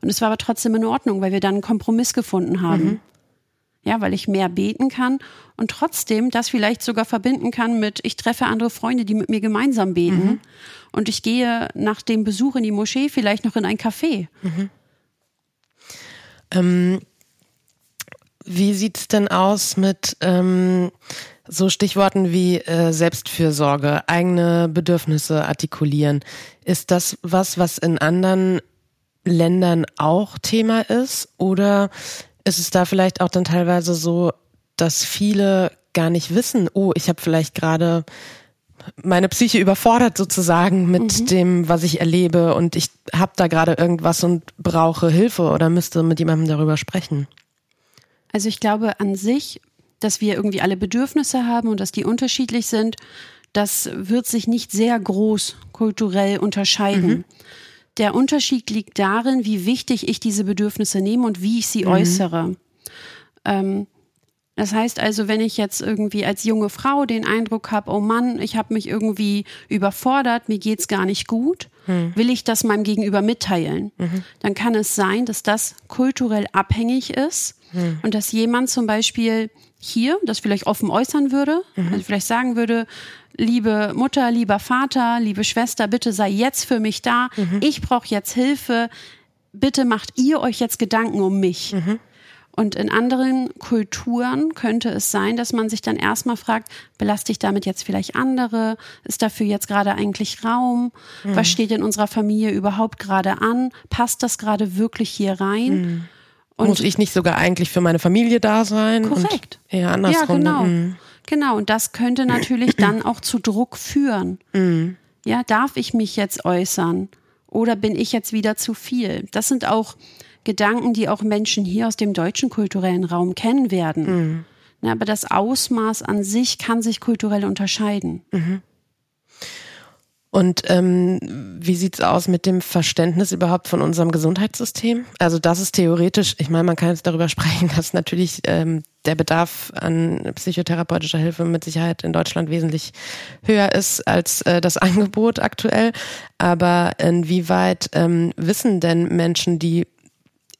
Und es war aber trotzdem in Ordnung, weil wir dann einen Kompromiss gefunden haben. Ja, weil ich mehr beten kann und trotzdem das vielleicht sogar verbinden kann mit, ich treffe andere Freunde, die mit mir gemeinsam beten mhm. und ich gehe nach dem Besuch in die Moschee vielleicht noch in ein Café. Mhm. Ähm, wie sieht's denn aus mit ähm, so Stichworten wie äh, Selbstfürsorge, eigene Bedürfnisse artikulieren? Ist das was, was in anderen Ländern auch Thema ist? Oder ist es da vielleicht auch dann teilweise so, dass viele gar nicht wissen, oh, ich habe vielleicht gerade meine Psyche überfordert sozusagen mit mhm. dem, was ich erlebe und ich habe da gerade irgendwas und brauche Hilfe oder müsste mit jemandem darüber sprechen? Also ich glaube an sich, dass wir irgendwie alle Bedürfnisse haben und dass die unterschiedlich sind, das wird sich nicht sehr groß kulturell unterscheiden. Mhm. Der Unterschied liegt darin, wie wichtig ich diese Bedürfnisse nehme und wie ich sie mhm. äußere. Ähm, das heißt also, wenn ich jetzt irgendwie als junge Frau den Eindruck habe, oh Mann, ich habe mich irgendwie überfordert, mir geht's gar nicht gut, mhm. will ich das meinem Gegenüber mitteilen. Mhm. Dann kann es sein, dass das kulturell abhängig ist mhm. und dass jemand zum Beispiel hier das vielleicht offen äußern würde, mhm. also vielleicht sagen würde, liebe Mutter, lieber Vater, liebe Schwester, bitte sei jetzt für mich da. Mhm. Ich brauche jetzt Hilfe. Bitte macht ihr euch jetzt Gedanken um mich. Mhm. Und in anderen Kulturen könnte es sein, dass man sich dann erstmal fragt, belaste ich damit jetzt vielleicht andere? Ist dafür jetzt gerade eigentlich Raum? Mhm. Was steht in unserer Familie überhaupt gerade an? Passt das gerade wirklich hier rein? Und Muss ich nicht sogar eigentlich für meine Familie da sein? Korrekt. eher andersrum. Ja, genau. Mhm. Genau, und das könnte natürlich dann auch zu Druck führen. Mhm. Ja, darf ich mich jetzt äußern? Oder bin ich jetzt wieder zu viel? Das sind auch Gedanken, die auch Menschen hier aus dem deutschen kulturellen Raum kennen werden. Mhm. Na, aber das Ausmaß an sich kann sich kulturell unterscheiden. Mhm. Und ähm, wie sieht's aus mit dem Verständnis überhaupt von unserem Gesundheitssystem? Also das ist theoretisch, ich meine, man kann jetzt darüber sprechen, dass natürlich ähm, der Bedarf an psychotherapeutischer Hilfe mit Sicherheit in Deutschland wesentlich höher ist als äh, das Angebot aktuell. Aber inwieweit ähm, wissen denn Menschen, die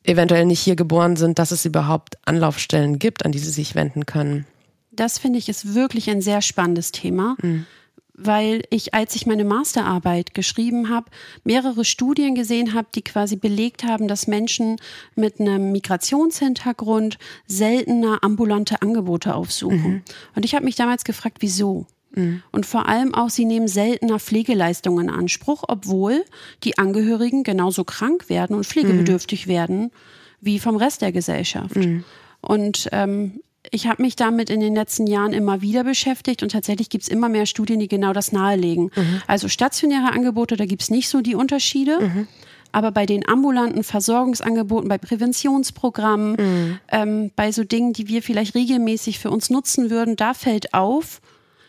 eventuell nicht hier geboren sind, dass es überhaupt Anlaufstellen gibt, an die sie sich wenden können? Das finde ich ist wirklich ein sehr spannendes Thema. Mhm weil ich, als ich meine Masterarbeit geschrieben habe, mehrere Studien gesehen habe, die quasi belegt haben, dass Menschen mit einem Migrationshintergrund seltener ambulante Angebote aufsuchen. Mhm. Und ich habe mich damals gefragt, wieso? Mhm. Und vor allem auch, sie nehmen seltener Pflegeleistungen in Anspruch, obwohl die Angehörigen genauso krank werden und pflegebedürftig mhm. werden wie vom Rest der Gesellschaft. Mhm. Und ähm, ich habe mich damit in den letzten Jahren immer wieder beschäftigt und tatsächlich gibt es immer mehr Studien, die genau das nahelegen. Mhm. Also stationäre Angebote, da gibt es nicht so die Unterschiede. Mhm. Aber bei den ambulanten Versorgungsangeboten, bei Präventionsprogrammen, mhm. ähm, bei so Dingen, die wir vielleicht regelmäßig für uns nutzen würden, da fällt auf,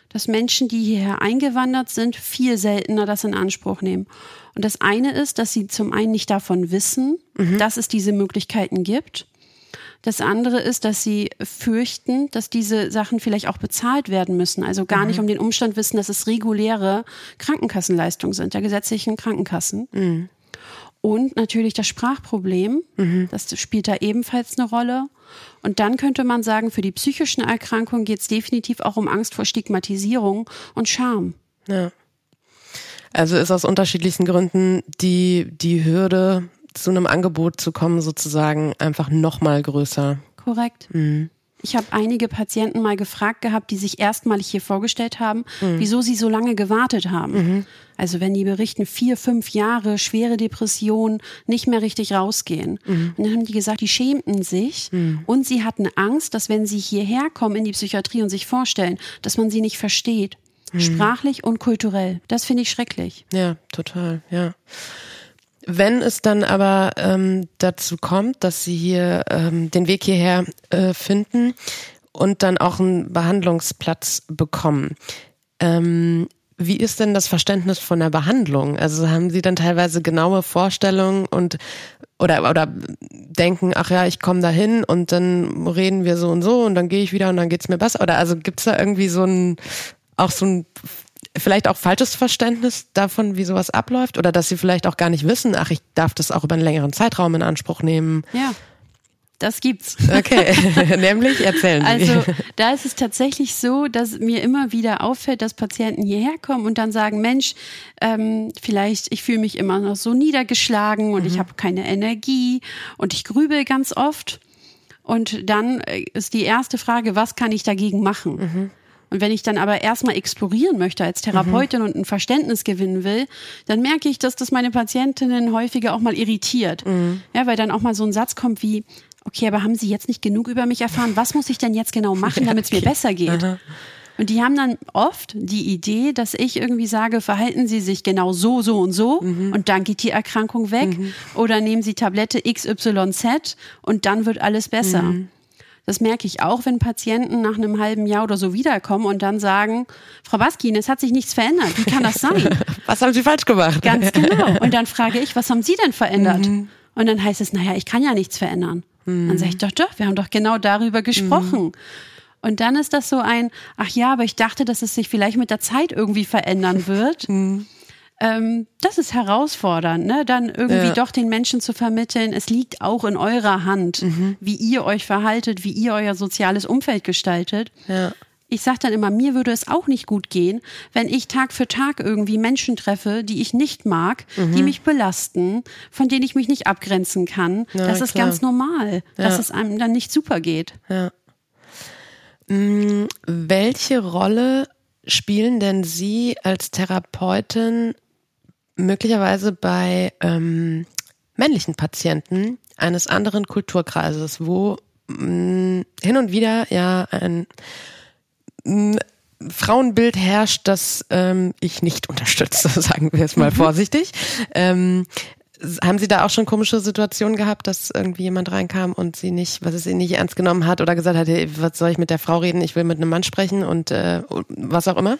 dass Menschen, die hierher eingewandert sind, viel seltener das in Anspruch nehmen. Und das eine ist, dass sie zum einen nicht davon wissen, mhm. dass es diese Möglichkeiten gibt. Das andere ist, dass sie fürchten, dass diese Sachen vielleicht auch bezahlt werden müssen. Also gar mhm. nicht um den Umstand wissen, dass es reguläre Krankenkassenleistungen sind, der gesetzlichen Krankenkassen. Mhm. Und natürlich das Sprachproblem, mhm. das spielt da ebenfalls eine Rolle. Und dann könnte man sagen, für die psychischen Erkrankungen geht es definitiv auch um Angst vor Stigmatisierung und Scham. Ja. Also ist aus unterschiedlichsten Gründen die, die Hürde, zu einem Angebot zu kommen, sozusagen einfach noch mal größer. Korrekt. Mhm. Ich habe einige Patienten mal gefragt gehabt, die sich erstmalig hier vorgestellt haben, mhm. wieso sie so lange gewartet haben. Mhm. Also wenn die berichten, vier, fünf Jahre, schwere Depression, nicht mehr richtig rausgehen. Mhm. Und dann haben die gesagt, die schämten sich mhm. und sie hatten Angst, dass wenn sie hierher kommen in die Psychiatrie und sich vorstellen, dass man sie nicht versteht. Mhm. Sprachlich und kulturell. Das finde ich schrecklich. Ja, total, ja. Wenn es dann aber ähm, dazu kommt, dass Sie hier ähm, den Weg hierher äh, finden und dann auch einen Behandlungsplatz bekommen, ähm, wie ist denn das Verständnis von der Behandlung? Also haben Sie dann teilweise genaue Vorstellungen und oder oder denken, ach ja, ich komme da hin und dann reden wir so und so und dann gehe ich wieder und dann geht's mir besser? Oder also gibt's da irgendwie so ein auch so ein vielleicht auch falsches Verständnis davon, wie sowas abläuft oder dass sie vielleicht auch gar nicht wissen, ach, ich darf das auch über einen längeren Zeitraum in Anspruch nehmen. Ja. Das gibt's. Okay, nämlich erzählen Sie. Also da ist es tatsächlich so, dass mir immer wieder auffällt, dass Patienten hierher kommen und dann sagen, Mensch, ähm, vielleicht ich fühle mich immer noch so niedergeschlagen und mhm. ich habe keine Energie und ich grübel ganz oft. Und dann äh, ist die erste Frage, was kann ich dagegen machen? Mhm. Und wenn ich dann aber erstmal explorieren möchte als Therapeutin mhm. und ein Verständnis gewinnen will, dann merke ich, dass das meine Patientinnen häufiger auch mal irritiert. Mhm. Ja, weil dann auch mal so ein Satz kommt wie, okay, aber haben Sie jetzt nicht genug über mich erfahren? Was muss ich denn jetzt genau machen, damit es mir besser geht? Aha. Und die haben dann oft die Idee, dass ich irgendwie sage, verhalten Sie sich genau so, so und so mhm. und dann geht die Erkrankung weg. Mhm. Oder nehmen Sie Tablette XYZ und dann wird alles besser. Mhm. Das merke ich auch, wenn Patienten nach einem halben Jahr oder so wiederkommen und dann sagen, Frau Baskin, es hat sich nichts verändert. Wie kann das sein? was haben Sie falsch gemacht? Ganz genau. Und dann frage ich, was haben Sie denn verändert? Mhm. Und dann heißt es, naja, ich kann ja nichts verändern. Mhm. Dann sage ich, doch, doch, wir haben doch genau darüber gesprochen. Mhm. Und dann ist das so ein, ach ja, aber ich dachte, dass es sich vielleicht mit der Zeit irgendwie verändern wird. Ähm, das ist herausfordernd, ne? dann irgendwie ja. doch den Menschen zu vermitteln, es liegt auch in eurer Hand, mhm. wie ihr euch verhaltet, wie ihr euer soziales Umfeld gestaltet. Ja. Ich sage dann immer, mir würde es auch nicht gut gehen, wenn ich Tag für Tag irgendwie Menschen treffe, die ich nicht mag, mhm. die mich belasten, von denen ich mich nicht abgrenzen kann. Ja, das ist klar. ganz normal, dass es einem dann nicht super geht. Ja. Hm, welche Rolle spielen denn Sie als Therapeutin möglicherweise bei ähm, männlichen Patienten eines anderen Kulturkreises, wo mh, mm, hin und wieder ja ein mh, mm, Frauenbild herrscht, das ähm, ich nicht unterstütze, sagen wir es mal mhm. vorsichtig. Ähm, haben Sie da auch schon komische Situationen gehabt, dass irgendwie jemand reinkam und sie nicht, was es sie nicht ernst genommen hat oder gesagt hat, hey, was soll ich mit der Frau reden? Ich will mit einem Mann sprechen und äh, was auch immer?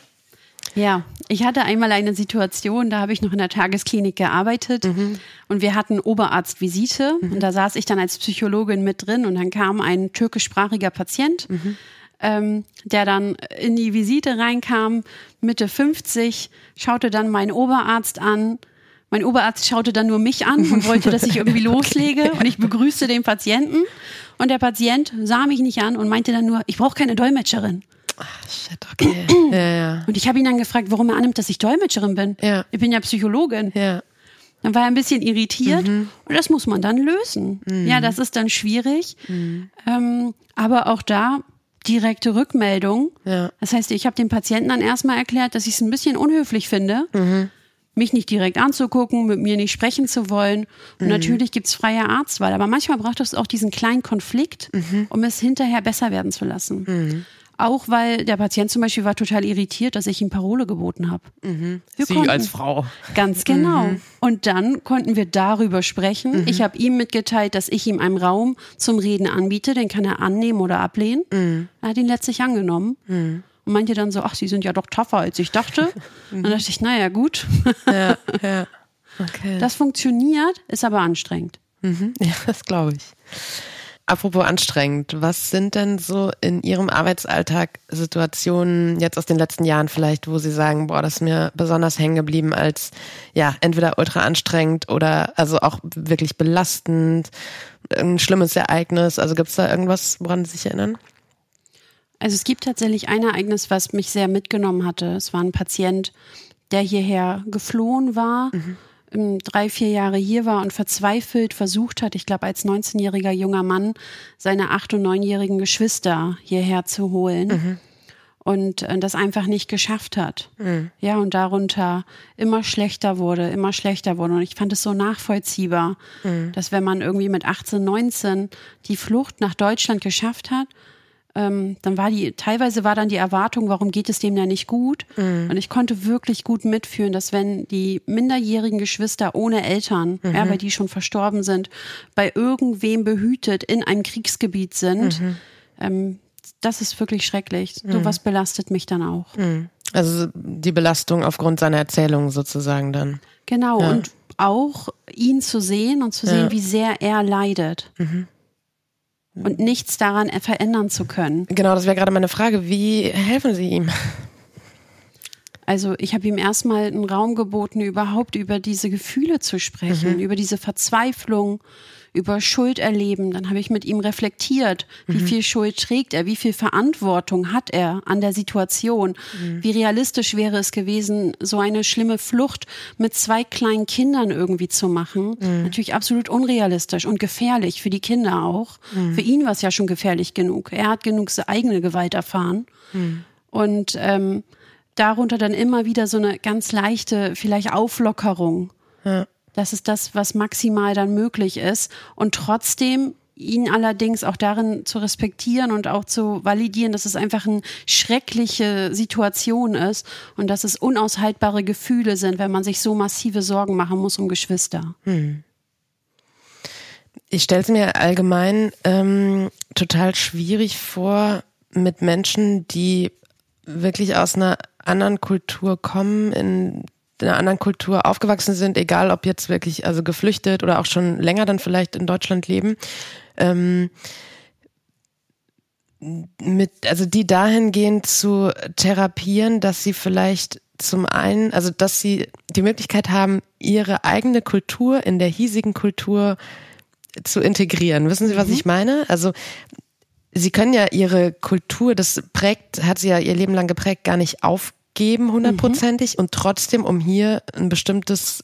Ja, ich hatte einmal eine Situation, da habe ich noch in der Tagesklinik gearbeitet mhm. und wir hatten Oberarztvisite mhm. und da saß ich dann als Psychologin mit drin und dann kam ein türkischsprachiger Patient, mhm. ähm, der dann in die Visite reinkam, Mitte 50, schaute dann meinen Oberarzt an. Mein Oberarzt schaute dann nur mich an und wollte, dass ich irgendwie loslege und ich begrüßte den Patienten und der Patient sah mich nicht an und meinte dann nur, ich brauche keine Dolmetscherin. Ach, shit, okay. ja, ja. Und ich habe ihn dann gefragt, warum er annimmt, dass ich Dolmetscherin bin. Ja. Ich bin ja Psychologin. Ja. Dann war er ein bisschen irritiert mhm. und das muss man dann lösen. Mhm. Ja, das ist dann schwierig. Mhm. Ähm, aber auch da direkte Rückmeldung. Ja. Das heißt, ich habe dem Patienten dann erstmal erklärt, dass ich es ein bisschen unhöflich finde, mhm. mich nicht direkt anzugucken, mit mir nicht sprechen zu wollen. Und mhm. natürlich gibt's freie Arztwahl, aber manchmal braucht es auch diesen kleinen Konflikt, mhm. um es hinterher besser werden zu lassen. Auch weil der Patient zum Beispiel war total irritiert, dass ich ihm Parole geboten habe. Mhm. Sie konnten, als Frau. Ganz genau. Mhm. Und dann konnten wir darüber sprechen. Mhm. Ich habe ihm mitgeteilt, dass ich ihm einen Raum zum Reden anbiete, den kann er annehmen oder ablehnen. Mhm. Er hat ihn letztlich angenommen. Mhm. Und meinte dann so, ach, Sie sind ja doch tougher, als ich dachte. Und dann dachte ich, naja, gut. Ja, ja. Okay. Das funktioniert, ist aber anstrengend. Mhm. Ja, das glaube ich. Apropos anstrengend, was sind denn so in Ihrem Arbeitsalltag Situationen jetzt aus den letzten Jahren vielleicht, wo Sie sagen, boah, das ist mir besonders hängen geblieben als ja, entweder ultra anstrengend oder also auch wirklich belastend, ein schlimmes Ereignis. Also gibt es da irgendwas, woran Sie sich erinnern? Also es gibt tatsächlich ein Ereignis, was mich sehr mitgenommen hatte. Es war ein Patient, der hierher geflohen war. Mhm drei, vier Jahre hier war und verzweifelt versucht hat, ich glaube als 19-jähriger junger Mann, seine acht- und neunjährigen Geschwister hierher zu holen. Mhm. Und äh, das einfach nicht geschafft hat. Mhm. Ja, und darunter immer schlechter wurde, immer schlechter wurde. Und ich fand es so nachvollziehbar, mhm. dass wenn man irgendwie mit 18, 19 die Flucht nach Deutschland geschafft hat, ähm, dann war die, teilweise war dann die Erwartung, warum geht es dem ja nicht gut? Mhm. Und ich konnte wirklich gut mitfühlen, dass wenn die minderjährigen Geschwister ohne Eltern, mhm. ja, weil die schon verstorben sind, bei irgendwem behütet in einem Kriegsgebiet sind, mhm. ähm, das ist wirklich schrecklich. So mhm. was belastet mich dann auch. Mhm. Also die Belastung aufgrund seiner Erzählung sozusagen dann. Genau, ja. und auch ihn zu sehen und zu sehen, ja. wie sehr er leidet. Und nichts daran verändern zu können. Genau, das wäre gerade meine Frage. Wie helfen Sie ihm? Also ich habe ihm erstmal einen Raum geboten, überhaupt über diese Gefühle zu sprechen, mhm. über diese Verzweiflung, über Schuld erleben. Dann habe ich mit ihm reflektiert, wie mhm. viel Schuld trägt er, wie viel Verantwortung hat er an der Situation. Mhm. Wie realistisch wäre es gewesen, so eine schlimme Flucht mit zwei kleinen Kindern irgendwie zu machen. Mhm. Natürlich absolut unrealistisch und gefährlich für die Kinder auch. Mhm. Für ihn war es ja schon gefährlich genug. Er hat genug eigene Gewalt erfahren. Mhm. Und ähm, darunter dann immer wieder so eine ganz leichte, vielleicht Auflockerung. Ja. Das ist das, was maximal dann möglich ist. Und trotzdem ihn allerdings auch darin zu respektieren und auch zu validieren, dass es einfach eine schreckliche Situation ist und dass es unaushaltbare Gefühle sind, wenn man sich so massive Sorgen machen muss um Geschwister. Hm. Ich stelle es mir allgemein ähm, total schwierig vor mit Menschen, die wirklich aus einer anderen Kultur kommen, in in einer anderen Kultur aufgewachsen sind, egal ob jetzt wirklich also geflüchtet oder auch schon länger dann vielleicht in Deutschland leben, ähm, mit, also die dahingehend zu therapieren, dass sie vielleicht zum einen, also dass sie die Möglichkeit haben, ihre eigene Kultur in der hiesigen Kultur zu integrieren. Wissen Sie, was mhm. ich meine? Also Sie können ja Ihre Kultur, das prägt, hat sie ja ihr Leben lang geprägt, gar nicht aufgeben geben, hundertprozentig. Mhm. Und trotzdem, um hier ein bestimmtes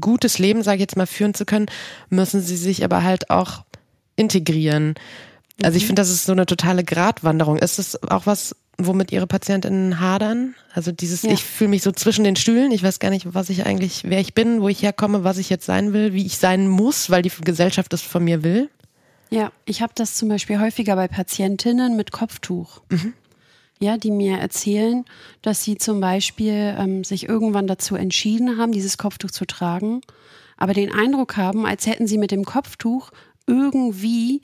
gutes Leben, sage ich jetzt mal, führen zu können, müssen sie sich aber halt auch integrieren. Also ich mhm. finde, das ist so eine totale Gratwanderung. Ist das auch was, womit Ihre Patientinnen hadern? Also dieses, ja. ich fühle mich so zwischen den Stühlen, ich weiß gar nicht, was ich eigentlich, wer ich bin, wo ich herkomme, was ich jetzt sein will, wie ich sein muss, weil die Gesellschaft das von mir will. Ja, ich habe das zum Beispiel häufiger bei Patientinnen mit Kopftuch. Mhm ja, die mir erzählen, dass sie zum Beispiel ähm, sich irgendwann dazu entschieden haben, dieses Kopftuch zu tragen, aber den Eindruck haben, als hätten sie mit dem Kopftuch irgendwie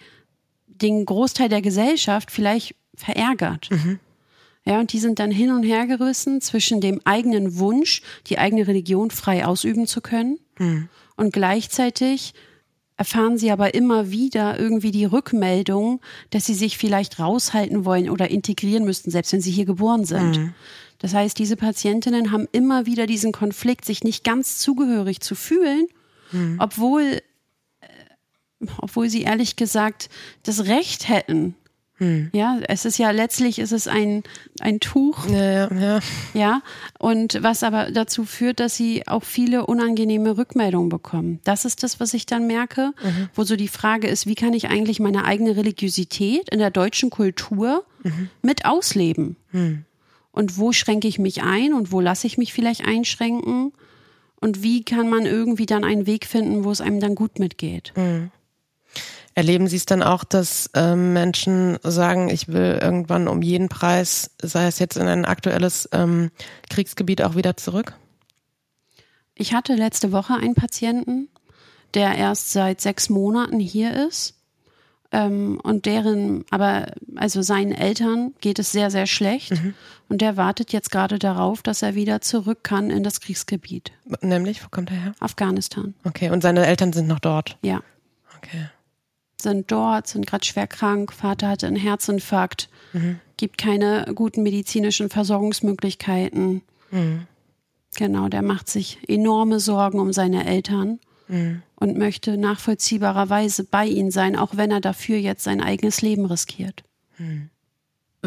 den Großteil der Gesellschaft vielleicht verärgert. Mhm. Ja, und die sind dann hin und her gerissen zwischen dem eigenen Wunsch, die eigene Religion frei ausüben zu können mhm. und gleichzeitig erfahren sie aber immer wieder irgendwie die Rückmeldung, dass sie sich vielleicht raushalten wollen oder integrieren müssten, selbst wenn sie hier geboren sind. Mhm. Das heißt, diese Patientinnen haben immer wieder diesen Konflikt, sich nicht ganz zugehörig zu fühlen, mhm. obwohl, äh, obwohl sie ehrlich gesagt das Recht hätten, hm. Ja, es ist ja letztlich ist es ein, ein Tuch. Ja, ja, ja. Ja, und was aber dazu führt, dass sie auch viele unangenehme Rückmeldungen bekommen. Das ist das, was ich dann merke, mhm. wo so die Frage ist, wie kann ich eigentlich meine eigene Religiosität in der deutschen Kultur mhm. mit ausleben? Mhm. Und wo schränke ich mich ein und wo lasse ich mich vielleicht einschränken? Und wie kann man irgendwie dann einen Weg finden, wo es einem dann gut mitgeht? Mhm. Erleben Sie es dann auch, dass ähm, Menschen sagen, ich will irgendwann um jeden Preis, sei es jetzt in ein aktuelles ähm, Kriegsgebiet, auch wieder zurück? Ich hatte letzte Woche einen Patienten, der erst seit sechs Monaten hier ist. Ähm, und deren, aber also seinen Eltern geht es sehr, sehr schlecht. Mhm. Und der wartet jetzt gerade darauf, dass er wieder zurück kann in das Kriegsgebiet. Nämlich, wo kommt er her? Afghanistan. Okay, und seine Eltern sind noch dort? Ja. Okay sind dort, sind gerade schwer krank, Vater hatte einen Herzinfarkt, mhm. gibt keine guten medizinischen Versorgungsmöglichkeiten. Mhm. Genau, der macht sich enorme Sorgen um seine Eltern mhm. und möchte nachvollziehbarerweise bei ihnen sein, auch wenn er dafür jetzt sein eigenes Leben riskiert. Mhm.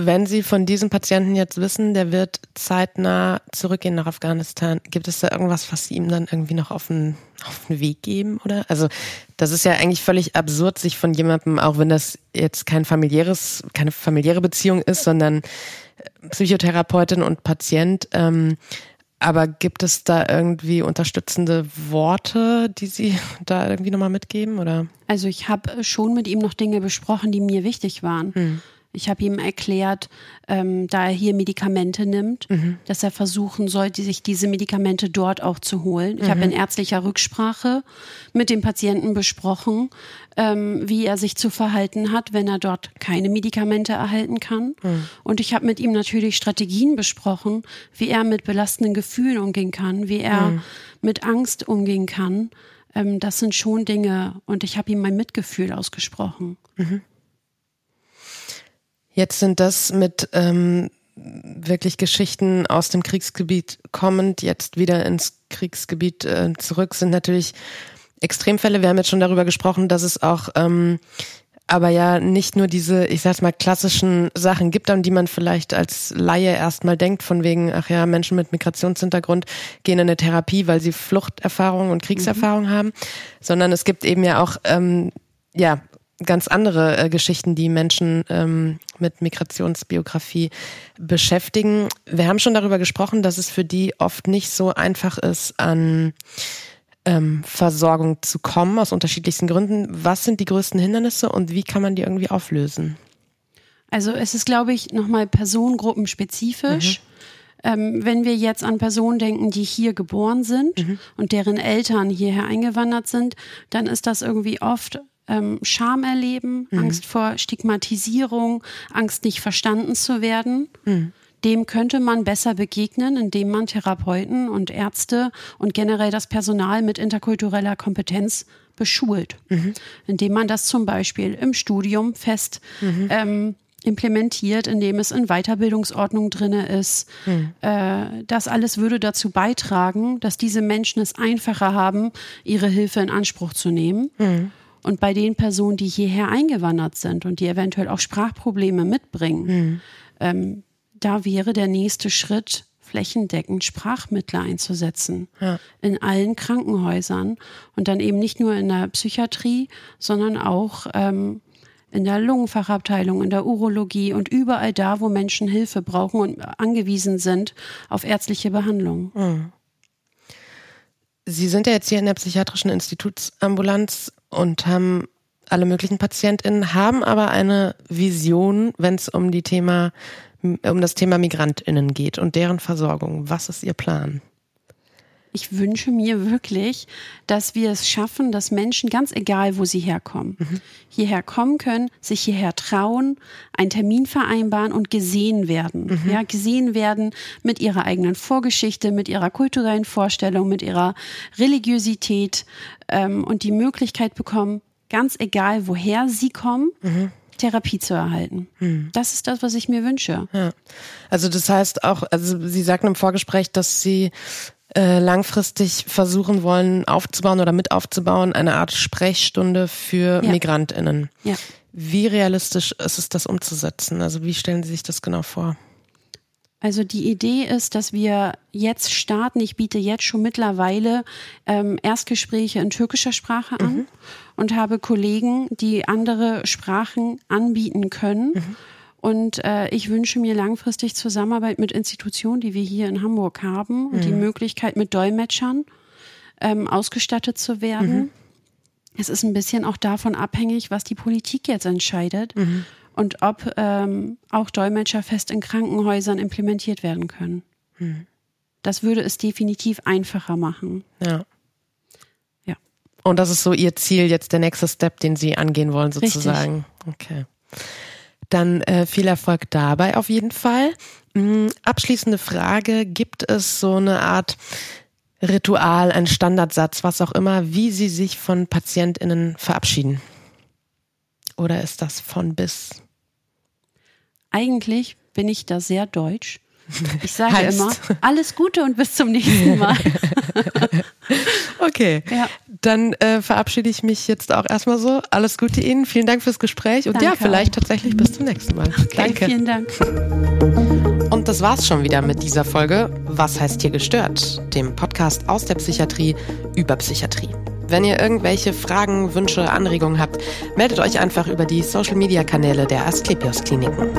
Wenn Sie von diesem Patienten jetzt wissen, der wird zeitnah zurückgehen nach Afghanistan, gibt es da irgendwas, was Sie ihm dann irgendwie noch auf den, auf den Weg geben, oder? Also, das ist ja eigentlich völlig absurd, sich von jemandem, auch wenn das jetzt kein familiäres, keine familiäre Beziehung ist, sondern Psychotherapeutin und Patient, ähm, aber gibt es da irgendwie unterstützende Worte, die Sie da irgendwie nochmal mitgeben, oder? Also ich habe schon mit ihm noch Dinge besprochen, die mir wichtig waren. Hm. Ich habe ihm erklärt, ähm, da er hier Medikamente nimmt, mhm. dass er versuchen soll, sich diese Medikamente dort auch zu holen. Ich mhm. habe in ärztlicher Rücksprache mit dem Patienten besprochen, ähm, wie er sich zu verhalten hat, wenn er dort keine Medikamente erhalten kann. Mhm. Und ich habe mit ihm natürlich Strategien besprochen, wie er mit belastenden Gefühlen umgehen kann, wie er mhm. mit Angst umgehen kann. Ähm, das sind schon Dinge. Und ich habe ihm mein Mitgefühl ausgesprochen. Mhm. Jetzt sind das mit ähm, wirklich Geschichten aus dem Kriegsgebiet kommend, jetzt wieder ins Kriegsgebiet äh, zurück, sind natürlich Extremfälle. Wir haben jetzt schon darüber gesprochen, dass es auch ähm, aber ja nicht nur diese, ich sag's mal, klassischen Sachen gibt, an die man vielleicht als Laie erstmal denkt, von wegen, ach ja, Menschen mit Migrationshintergrund gehen in eine Therapie, weil sie Fluchterfahrung und Kriegserfahrung mhm. haben, sondern es gibt eben ja auch ähm, ja ganz andere äh, Geschichten, die Menschen ähm, mit Migrationsbiografie beschäftigen. Wir haben schon darüber gesprochen, dass es für die oft nicht so einfach ist, an ähm, Versorgung zu kommen, aus unterschiedlichsten Gründen. Was sind die größten Hindernisse und wie kann man die irgendwie auflösen? Also es ist, glaube ich, nochmal personengruppenspezifisch. Mhm. Ähm, wenn wir jetzt an Personen denken, die hier geboren sind mhm. und deren Eltern hierher eingewandert sind, dann ist das irgendwie oft ähm, Scham erleben, mhm. Angst vor Stigmatisierung, Angst nicht verstanden zu werden. Mhm. Dem könnte man besser begegnen, indem man Therapeuten und Ärzte und generell das Personal mit interkultureller Kompetenz beschult. Mhm. Indem man das zum Beispiel im Studium fest mhm. ähm, implementiert, indem es in Weiterbildungsordnung drinne ist. Mhm. Äh, das alles würde dazu beitragen, dass diese Menschen es einfacher haben, ihre Hilfe in Anspruch zu nehmen. Mhm. Und bei den Personen, die hierher eingewandert sind und die eventuell auch Sprachprobleme mitbringen, mhm. ähm, da wäre der nächste Schritt, flächendeckend Sprachmittler einzusetzen. Ja. In allen Krankenhäusern und dann eben nicht nur in der Psychiatrie, sondern auch ähm, in der Lungenfachabteilung, in der Urologie und überall da, wo Menschen Hilfe brauchen und angewiesen sind auf ärztliche Behandlung. Mhm. Sie sind ja jetzt hier in der psychiatrischen Institutsambulanz und haben alle möglichen PatientInnen, haben aber eine Vision, wenn es um die Thema, um das Thema MigrantInnen geht und deren Versorgung. Was ist Ihr Plan? Ich wünsche mir wirklich, dass wir es schaffen, dass Menschen, ganz egal, wo sie herkommen, mhm. hierher kommen können, sich hierher trauen, einen Termin vereinbaren und gesehen werden. Mhm. Ja, gesehen werden mit ihrer eigenen Vorgeschichte, mit ihrer kulturellen Vorstellung, mit ihrer Religiosität ähm, und die Möglichkeit bekommen, ganz egal, woher sie kommen, mhm. Therapie zu erhalten. Hm. Das ist das, was ich mir wünsche. Ja. Also das heißt auch, also Sie sagten im Vorgespräch, dass Sie äh, langfristig versuchen wollen aufzubauen oder mit aufzubauen, eine Art Sprechstunde für ja. MigrantInnen. Ja. Wie realistisch ist es, das umzusetzen? Also wie stellen Sie sich das genau vor? Also die Idee ist, dass wir jetzt starten. Ich biete jetzt schon mittlerweile ähm, Erstgespräche in türkischer Sprache an mhm. und habe Kollegen, die andere Sprachen anbieten können. Mhm und äh, ich wünsche mir langfristig Zusammenarbeit mit Institutionen, die wir hier in Hamburg haben und die mhm. Möglichkeit mit Dolmetschern ähm, ausgestattet zu werden. Mhm. Es ist ein bisschen auch davon abhängig, was die Politik jetzt entscheidet mhm. und ob ähm, auch Dolmetscher fest in Krankenhäusern implementiert werden können. Mhm. Das würde es definitiv einfacher machen. Ja. Ja. Und das ist so Ihr Ziel, jetzt der nächste Step, den Sie angehen wollen, sozusagen. Richtig. Okay. Dann äh, viel Erfolg dabei auf jeden Fall. Mhm, abschließende Frage, gibt es so eine Art Ritual, ein Standardsatz, was auch immer, wie Sie sich von PatientInnen verabschieden? Oder ist das von bis? Eigentlich bin ich da sehr deutsch. Ich sage heißt. immer, alles Gute und bis zum nächsten Mal. okay, ja. dann äh, verabschiede ich mich jetzt auch erstmal so. Alles Gute Ihnen, vielen Dank fürs Gespräch und Danke ja, vielleicht tatsächlich bis zum nächsten Mal. Okay, Danke. Vielen Dank. Und das war's schon wieder mit dieser Folge Was heißt hier gestört? Dem Podcast aus der Psychiatrie über Psychiatrie. Wenn ihr irgendwelche Fragen, Wünsche, Anregungen habt, meldet euch einfach über die Social Media Kanäle der Asklepios Kliniken.